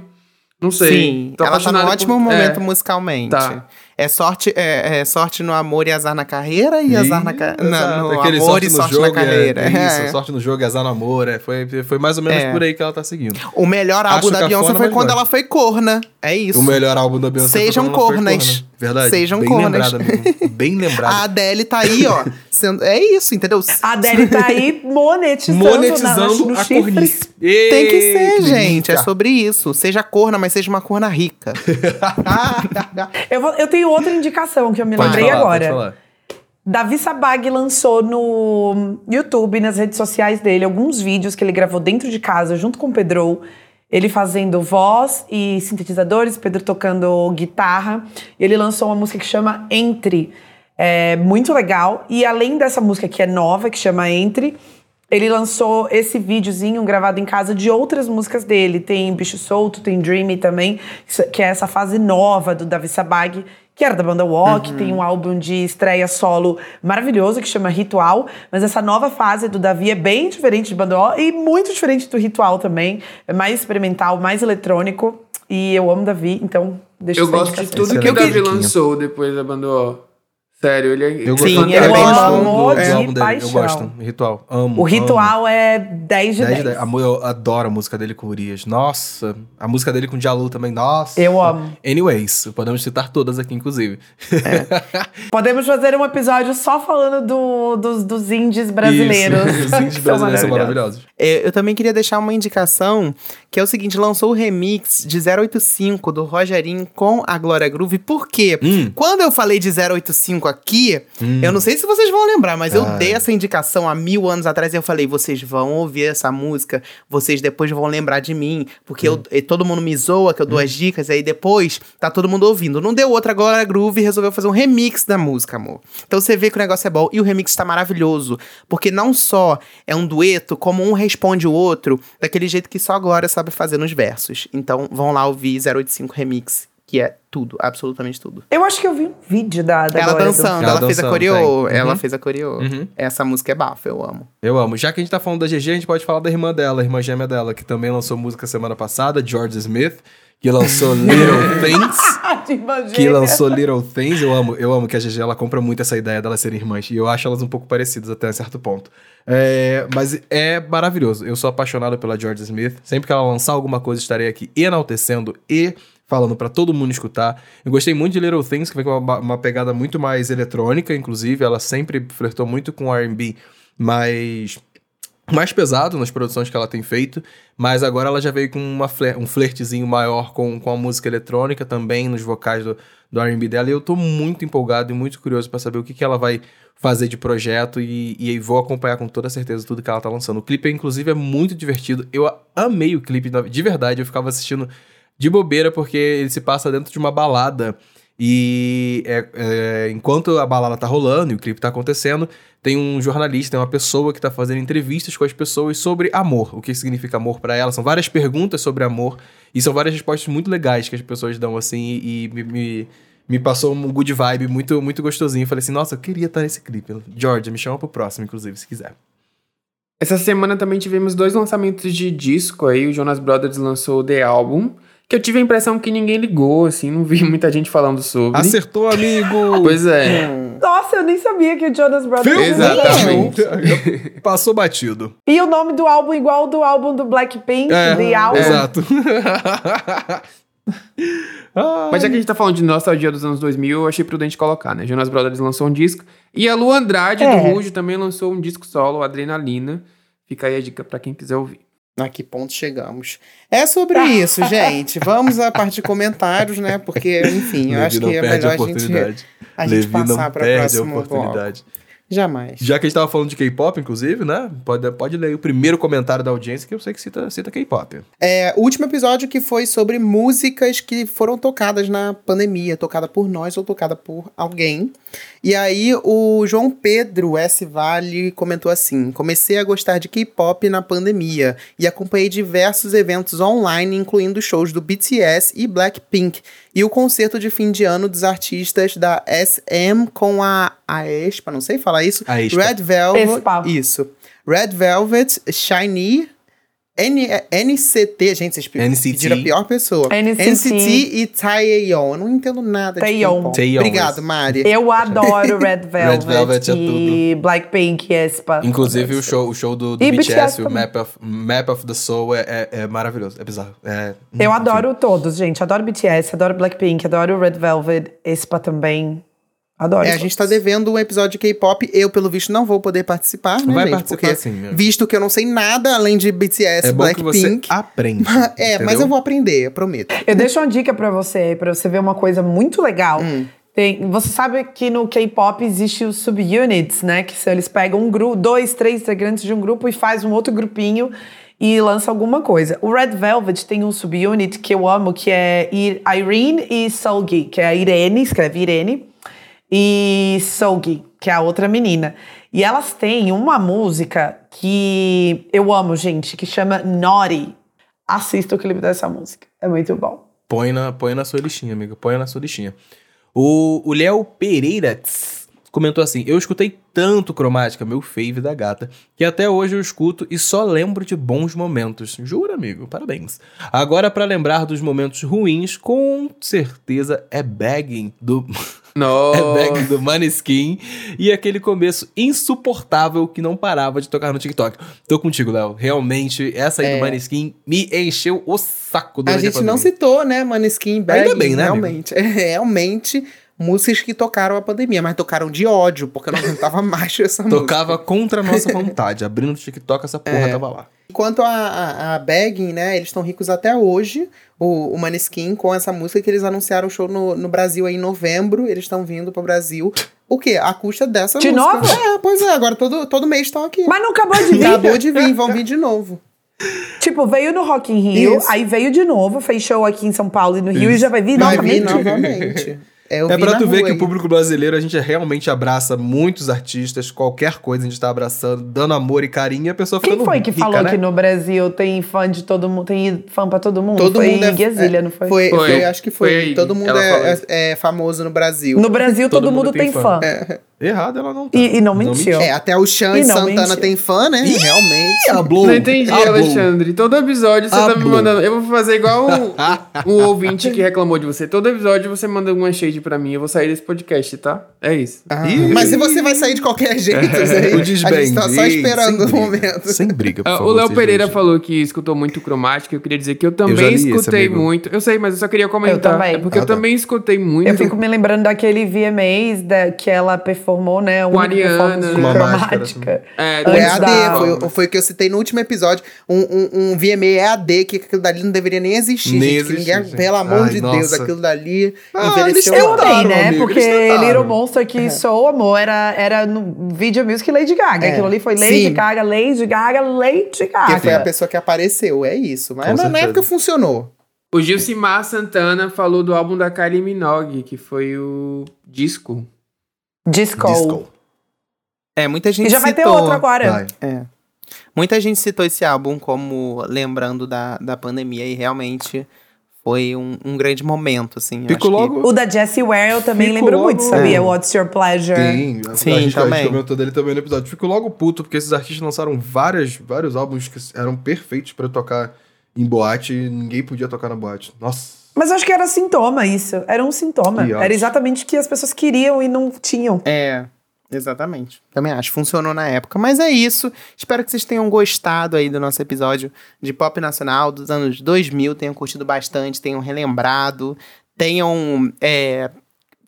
Não sei. Sim, Tô ela tá num ótimo por- momento é. musicalmente. Tá. É sorte, é, é sorte no amor e azar na carreira e azar na ca... Exato, na, no aquele amor e sorte na é- carreira. É, É. isso, sorte no jogo, azar no amor. É, foi, foi mais ou menos É. por aí que ela tá seguindo. O melhor Acho álbum da cafona, Beyoncé foi quando ela foi corna. É isso. O melhor álbum da Beyoncé Sejam foi quando ela foi cornas. corna. Verdade. Sejam Bem cornas. lembrado, amigo. Bem lembrado. A Adele tá aí, ó. sendo... É isso, entendeu? A Adele tá aí monetizando, Monetizando na, no a chifre. cornice. Tem que ser, gente. É rica. sobre isso. Seja corna, mas seja uma corna rica. Eu, vou- eu tenho outra indicação que eu me Pode lembrei falar, agora. pode falar. Davi Sabag lançou no YouTube, nas redes sociais dele, alguns vídeos que ele gravou dentro de casa, junto com o Pedro. Ele fazendo voz e sintetizadores, Pedro tocando guitarra. E ele lançou uma música que chama Entre. É muito legal. E além dessa música que é nova, que chama Entre, ele lançou esse videozinho gravado em casa de outras músicas dele. Tem Bicho Solto, tem Dreamy também, que é essa fase nova do Davi Sabag, que era da banda Walk. Tem um álbum de estreia solo maravilhoso que chama Ritual. Mas essa nova fase do Davi é bem diferente de banda Walk e muito diferente do Ritual também. É mais experimental, mais eletrônico. E eu amo Davi, então deixa Eu essa gosto de indicação. tudo que o. Davi lançou depois da banda O. Sério, ele é. Eu Sim, gosto, ele é eu bem bom. do- Amor do de álbum dele. Eu paixão. gosto. Ritual. Amo. O Ritual é 10 de 10 10. de 10. Amor, eu adoro a música dele com Urias. Nossa. A música dele com Jalu também. Nossa. Eu amo. Anyways, podemos citar todas aqui, inclusive. Podemos fazer um episódio só falando do- dos, dos indies brasileiros. Isso. Os indies São brasileiros são maravilhosos. maravilhosos. É, eu também queria deixar uma indicação, que é o seguinte, lançou o remix de 085 do Rogerinho com a Glória Groove. Por quê? Hum. Quando eu falei de 085 aqui, eu não sei se vocês vão lembrar, mas eu Ai. dei essa indicação há mil anos atrás e eu falei, vocês vão ouvir essa música, vocês depois vão lembrar de mim, porque eu- e todo mundo me zoa, que eu dou as dicas, aí depois tá todo mundo ouvindo. Não deu outra, a Glória Groove resolveu fazer um remix da música, amor. Então você vê que o negócio é bom e o remix tá maravilhoso, porque não só é um dueto, como um responde o outro, daquele jeito que só a Glória sabe fazer nos versos. Então vão lá ouvir 085 Remix, que é tudo, absolutamente tudo. Eu acho que eu vi um vídeo da, da ela do- dançando, Ela ela, fez a dançando, ela Uhum. fez a coreô. Uhum. Essa música é bafo, eu amo. Eu amo. Já que a gente tá falando da GG, a gente pode falar da irmã dela, a irmã gêmea dela, que também lançou música semana passada, George Smith, que lançou Little Things. que lançou Little Things. Eu amo, eu amo que a GG ela compra muito essa ideia delas serem irmãs. E eu acho elas um pouco parecidas até um certo ponto. É, mas é maravilhoso. Eu sou apaixonado pela George Smith. Sempre que ela lançar alguma coisa, estarei aqui enaltecendo e falando para todo mundo escutar. Eu gostei muito de Little Things, que vem com uma, uma pegada muito mais eletrônica, inclusive. Ela sempre flertou muito com R&B, mas mais pesado nas produções que ela tem feito, mas agora ela já veio com uma fler um flertezinho maior com, com a música eletrônica também, nos vocais do, do R&B dela, e eu tô muito empolgado e muito curioso para saber o que, que ela vai fazer de projeto e, e vou acompanhar com toda certeza tudo que ela tá lançando. O clipe, inclusive, é muito divertido, eu amei o clipe, de verdade, eu ficava assistindo de bobeira porque ele se passa dentro de uma balada e é, é, enquanto a balada tá rolando e o clipe tá acontecendo, tem um jornalista, tem uma pessoa que tá fazendo entrevistas com as pessoas sobre amor. O que significa amor para ela. São várias perguntas sobre amor e são várias respostas muito legais que as pessoas dão assim e, me, me, me, passou um good vibe muito, muito gostosinho. Falei assim, nossa, eu queria estar nesse clipe. George, me chama pro próximo, inclusive, se quiser. Essa semana também tivemos dois lançamentos de disco aí. O Jonas Brothers lançou The Album que eu tive a impressão que ninguém ligou, assim, não vi muita gente falando sobre. Acertou, amigo! pois é. Nossa, eu nem sabia que o Jonas Brothers Exatamente. Passou batido. E o nome do álbum igual do álbum do Blackpink, é, The Album. Exato. Mas já que a gente tá falando de nostalgia dos anos 2000, eu achei prudente colocar, né? Jonas Brothers lançou um disco. E a Lu Andrade, é. do Ruge, também lançou um disco solo, Adrenalina. Fica aí a dica para quem quiser ouvir. A que ponto chegamos? É sobre isso, gente. Vamos à parte de comentários, né? Porque, enfim, eu acho que é melhor a, a gente, a gente passar para a próxima oportunidade. Bloco. Jamais. Já que a gente tava falando de K-pop, inclusive, né? Pode, pode ler o primeiro comentário da audiência, que eu sei que cita, cita K-pop. É, o último episódio que foi sobre músicas que foram tocadas na pandemia, tocada por nós ou tocada por alguém. E aí o João Pedro S. Vale comentou assim: comecei a gostar de K-pop na pandemia e acompanhei diversos eventos online, incluindo shows do BTS e Blackpink e o concerto de fim de ano dos artistas da SM com a Aespa, não sei falar isso. Aespa. Red Velvet. Isso. Red Velvet, Shiny, N NCT, gente, vocês NCT. pediram a pior pessoa. NCT, NCT e Taeyeon. Eu não entendo nada Taeyeon. de Obrigado, Mari. Eu adoro Red Velvet, Red Velvet é e Blackpink e Espa. Inclusive o show, o show do, do BTS, BTS o Map of, Map of the Soul é, é, é maravilhoso, é bizarro. É, eu adoro todos, gente. Adoro BTS, adoro Blackpink, adoro Red Velvet, Espa também. Adoro. É, a gente tá devendo um episódio de K-pop. Eu, pelo visto, não vou poder participar, né, Vai gente? participar Porque, sim, meu. Visto que eu não sei nada além de BTS, é bom que você Blackpink. aprende. é, entendeu? mas eu vou aprender, eu prometo. Eu deixo uma dica pra você, pra você ver uma coisa muito legal. Hum. Tem, você sabe que no K-pop existe os subunits, né? Que são, eles pegam um grupo, dois, três integrantes de um grupo e faz um outro grupinho e lança alguma coisa. O Red Velvet tem um subunit que eu amo, que é Irene e Solgi, que é a Irene, escreve Irene e Sogi, que é a outra menina. E elas têm uma música que eu amo, gente, que chama Naughty. Assista o clipe dessa música. É muito bom. Põe na, põe na sua listinha, amiga. Põe na sua listinha. O Léo Pereira tss, comentou assim: Eu escutei tanto cromática, meu fave da gata, que até hoje eu escuto e só lembro de bons momentos. Jura, amigo? Parabéns. Agora, para lembrar dos momentos ruins, com certeza é Bagging do. Nossa. é Bagging do Maneskin e aquele começo insuportável que não parava de tocar no TikTok. Tô contigo, Léo. Realmente, essa aí É. do Maneskin me encheu o saco A durante gente não citou, né, Maneskin, Bagging, Ainda bem, né, amigo? Realmente. É, realmente, músicas que tocaram a pandemia, mas tocaram de ódio, porque eu não aguentava mais essa música. Tocava contra a nossa vontade. Abrindo o TikTok, essa porra É. tava lá. Enquanto a, a, a Bagging, né, eles estão ricos até hoje, o, o Maneskin, com essa música que eles anunciaram o show no, no Brasil aí em novembro, eles estão vindo pro Brasil. O quê? A custa dessa De música. novo? É, pois é, agora todo, todo mês estão aqui. Mas não acabou de vir. Acabou de vir, vão vir de novo. Tipo, veio no Rock in Rio, Isso. aí veio de novo, fez show aqui em São Paulo e no Rio e já vai vir Vai vir novamente. É, É pra tu ver que o público brasileiro, a gente realmente abraça muitos artistas, qualquer coisa a gente tá abraçando, dando amor e carinho, e a pessoa Quem foi que rica, falou né? que no Brasil tem fã de todo mundo, tem fã pra todo mundo? Todo foi mundo é, Guezilha, é, não foi? Foi, Foi. foi, acho que foi. Foi todo mundo é, é- é famoso no Brasil. No Brasil todo, Todo mundo, mundo tem tem fã. fã. Errado ela não tá. E, e não, mentiu. É, até o Chan e, Santana mentiu. tem fã, né? Ih, Realmente. Hablou. Não entendi, Hablou. Alexandre. Todo episódio você Hablou. tá me mandando. Eu vou fazer igual o, o ouvinte que reclamou de você. Todo episódio você manda uma shade pra mim. Eu vou sair desse podcast, tá? É isso. Ah, mas se você vai sair de qualquer jeito, é, o. A gente tá só esperando o momento. Sem briga, por ah, favor, O Léo Pereira falou que escutou muito cromática. Eu queria dizer que eu também eu escutei muito. Eu sei, mas eu só queria comentar. Eu também. É porque ah, eu tá. também escutei muito. Eu fico me lembrando daquele VMAs da, que ela performou, né? Com Ariana. Com cromática. É, o EAD, da... foi, foi o que eu citei no último episódio. Um, um, um VMA EAD, que aquilo dali não deveria nem existir, nem gente. Existe, ninguém, pelo amor Ai, de nossa. Deus, aquilo dali ah, envelheceu. Eu amei, né? Amigo, porque Little Monster que é. sou amor era, era no Video Music Lady Gaga. É. Aquilo ali foi Lady Sim. Gaga, Lady Gaga, Lady Gaga. Que foi a pessoa que apareceu, é isso. Mas na, na época funcionou. O Gilcimar Santana falou do álbum da Kylie Minogue, que foi o Disco. Disco. Disco. É, muita gente E já citou, vai ter outro agora. Vai. É. Muita gente citou esse álbum como lembrando da, da pandemia e realmente foi um, um grande momento, assim. Fico logo... Que... O da Jessie Ware eu também Fico lembro logo... muito, sabia? É. What's Your Pleasure. Sim, Sim a gente, também. A gente comentou dele também no episódio. Fico logo puto, porque esses artistas lançaram várias, vários álbuns que eram perfeitos para tocar em boate e ninguém podia tocar na boate. Nossa. Mas acho que era sintoma isso. Era um sintoma. Era exatamente o que as pessoas queriam e não tinham. É. Exatamente. Também acho. Funcionou na época. Mas é isso. Espero que vocês tenham gostado aí do nosso episódio de pop nacional dos anos 2000. Tenham curtido bastante, tenham relembrado, tenham é,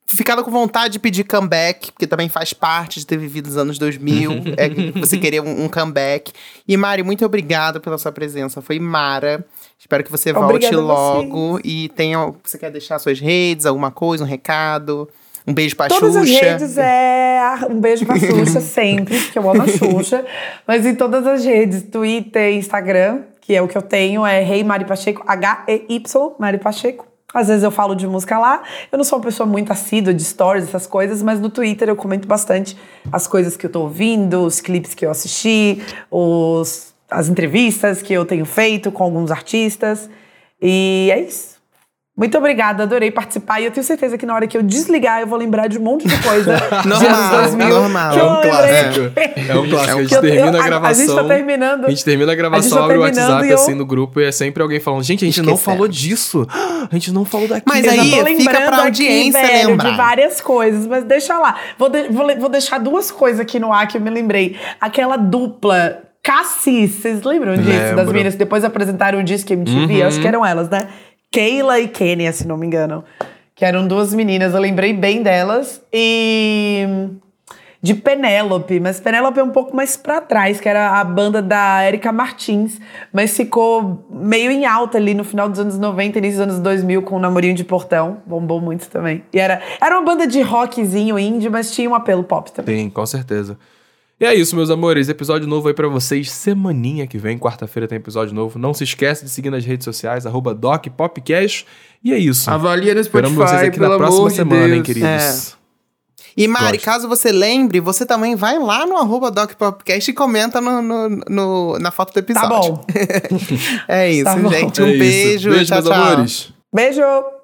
ficado com vontade de pedir comeback, porque também faz parte de ter vivido os anos 2000. é você querer um, um, comeback. E Mari, muito obrigado pela sua presença. Foi Mara. Espero que você volte Obrigada logo. E tenha. Você quer deixar suas redes, alguma coisa, um recado? Um beijo pra todas Xuxa. Todas as redes é um beijo pra Xuxa sempre, que eu amo a Xuxa. Mas em todas as redes, Twitter, Instagram, que é o que eu tenho, é Rei hey Mari Pacheco, H-E-Y, Mari Pacheco. Às vezes eu falo de música lá. Eu não sou uma pessoa muito assídua de stories, essas coisas, mas no Twitter eu comento bastante as coisas que eu tô ouvindo, os clipes que eu assisti, os, as entrevistas que eu tenho feito com alguns artistas. E é isso. Muito obrigada, adorei participar. E eu tenho certeza que na hora que eu desligar, eu vou lembrar de um monte de coisa normal, de anos 2000. Normal, é um clássico. É um clássico. A gente termina a gravação. A gente tá terminando. A gente termina a gravação, tá abre o WhatsApp eu... assim no grupo e é sempre alguém falando: gente, a gente não falou disso. A gente não falou daquilo. Mas aí fica pra audiência aqui, velho, lembrar. de várias coisas, mas deixa lá. Vou, de, vou, vou deixar duas coisas aqui no ar que eu me lembrei. Aquela dupla Cassis, vocês lembram disso? Lembro. Das meninas que depois apresentaram o disco MTV? Uhum. Acho que eram elas, né? Keila e Kenya, se não me engano. Que eram duas meninas, eu lembrei bem delas. E de Penélope, mas Penélope é um pouco mais para trás, que era a banda da Erika Martins, mas ficou meio em alta ali no final dos anos 90, início dos anos 2000 com o Namorinho de Portão, bombou muito também. E era, era uma banda de rockzinho indie, mas tinha um apelo pop também. Sim, com certeza. E é isso, meus amores. Episódio novo aí para vocês. Semaninha que vem, quarta-feira tem episódio novo. Não se esquece de seguir nas redes sociais, arroba DocPopcast. E é isso. Avalia no Spotify, Esperamos vocês aqui na próxima de semana, Deus. hein, queridos. É. E Mari, Gosto. caso você lembre, você também vai lá no arroba DocPopcast e comenta no, no, no, na foto do episódio. Tá bom. é isso, tá gente. Um é beijo. Beijo, tchau, meus tchau. amores. Beijo.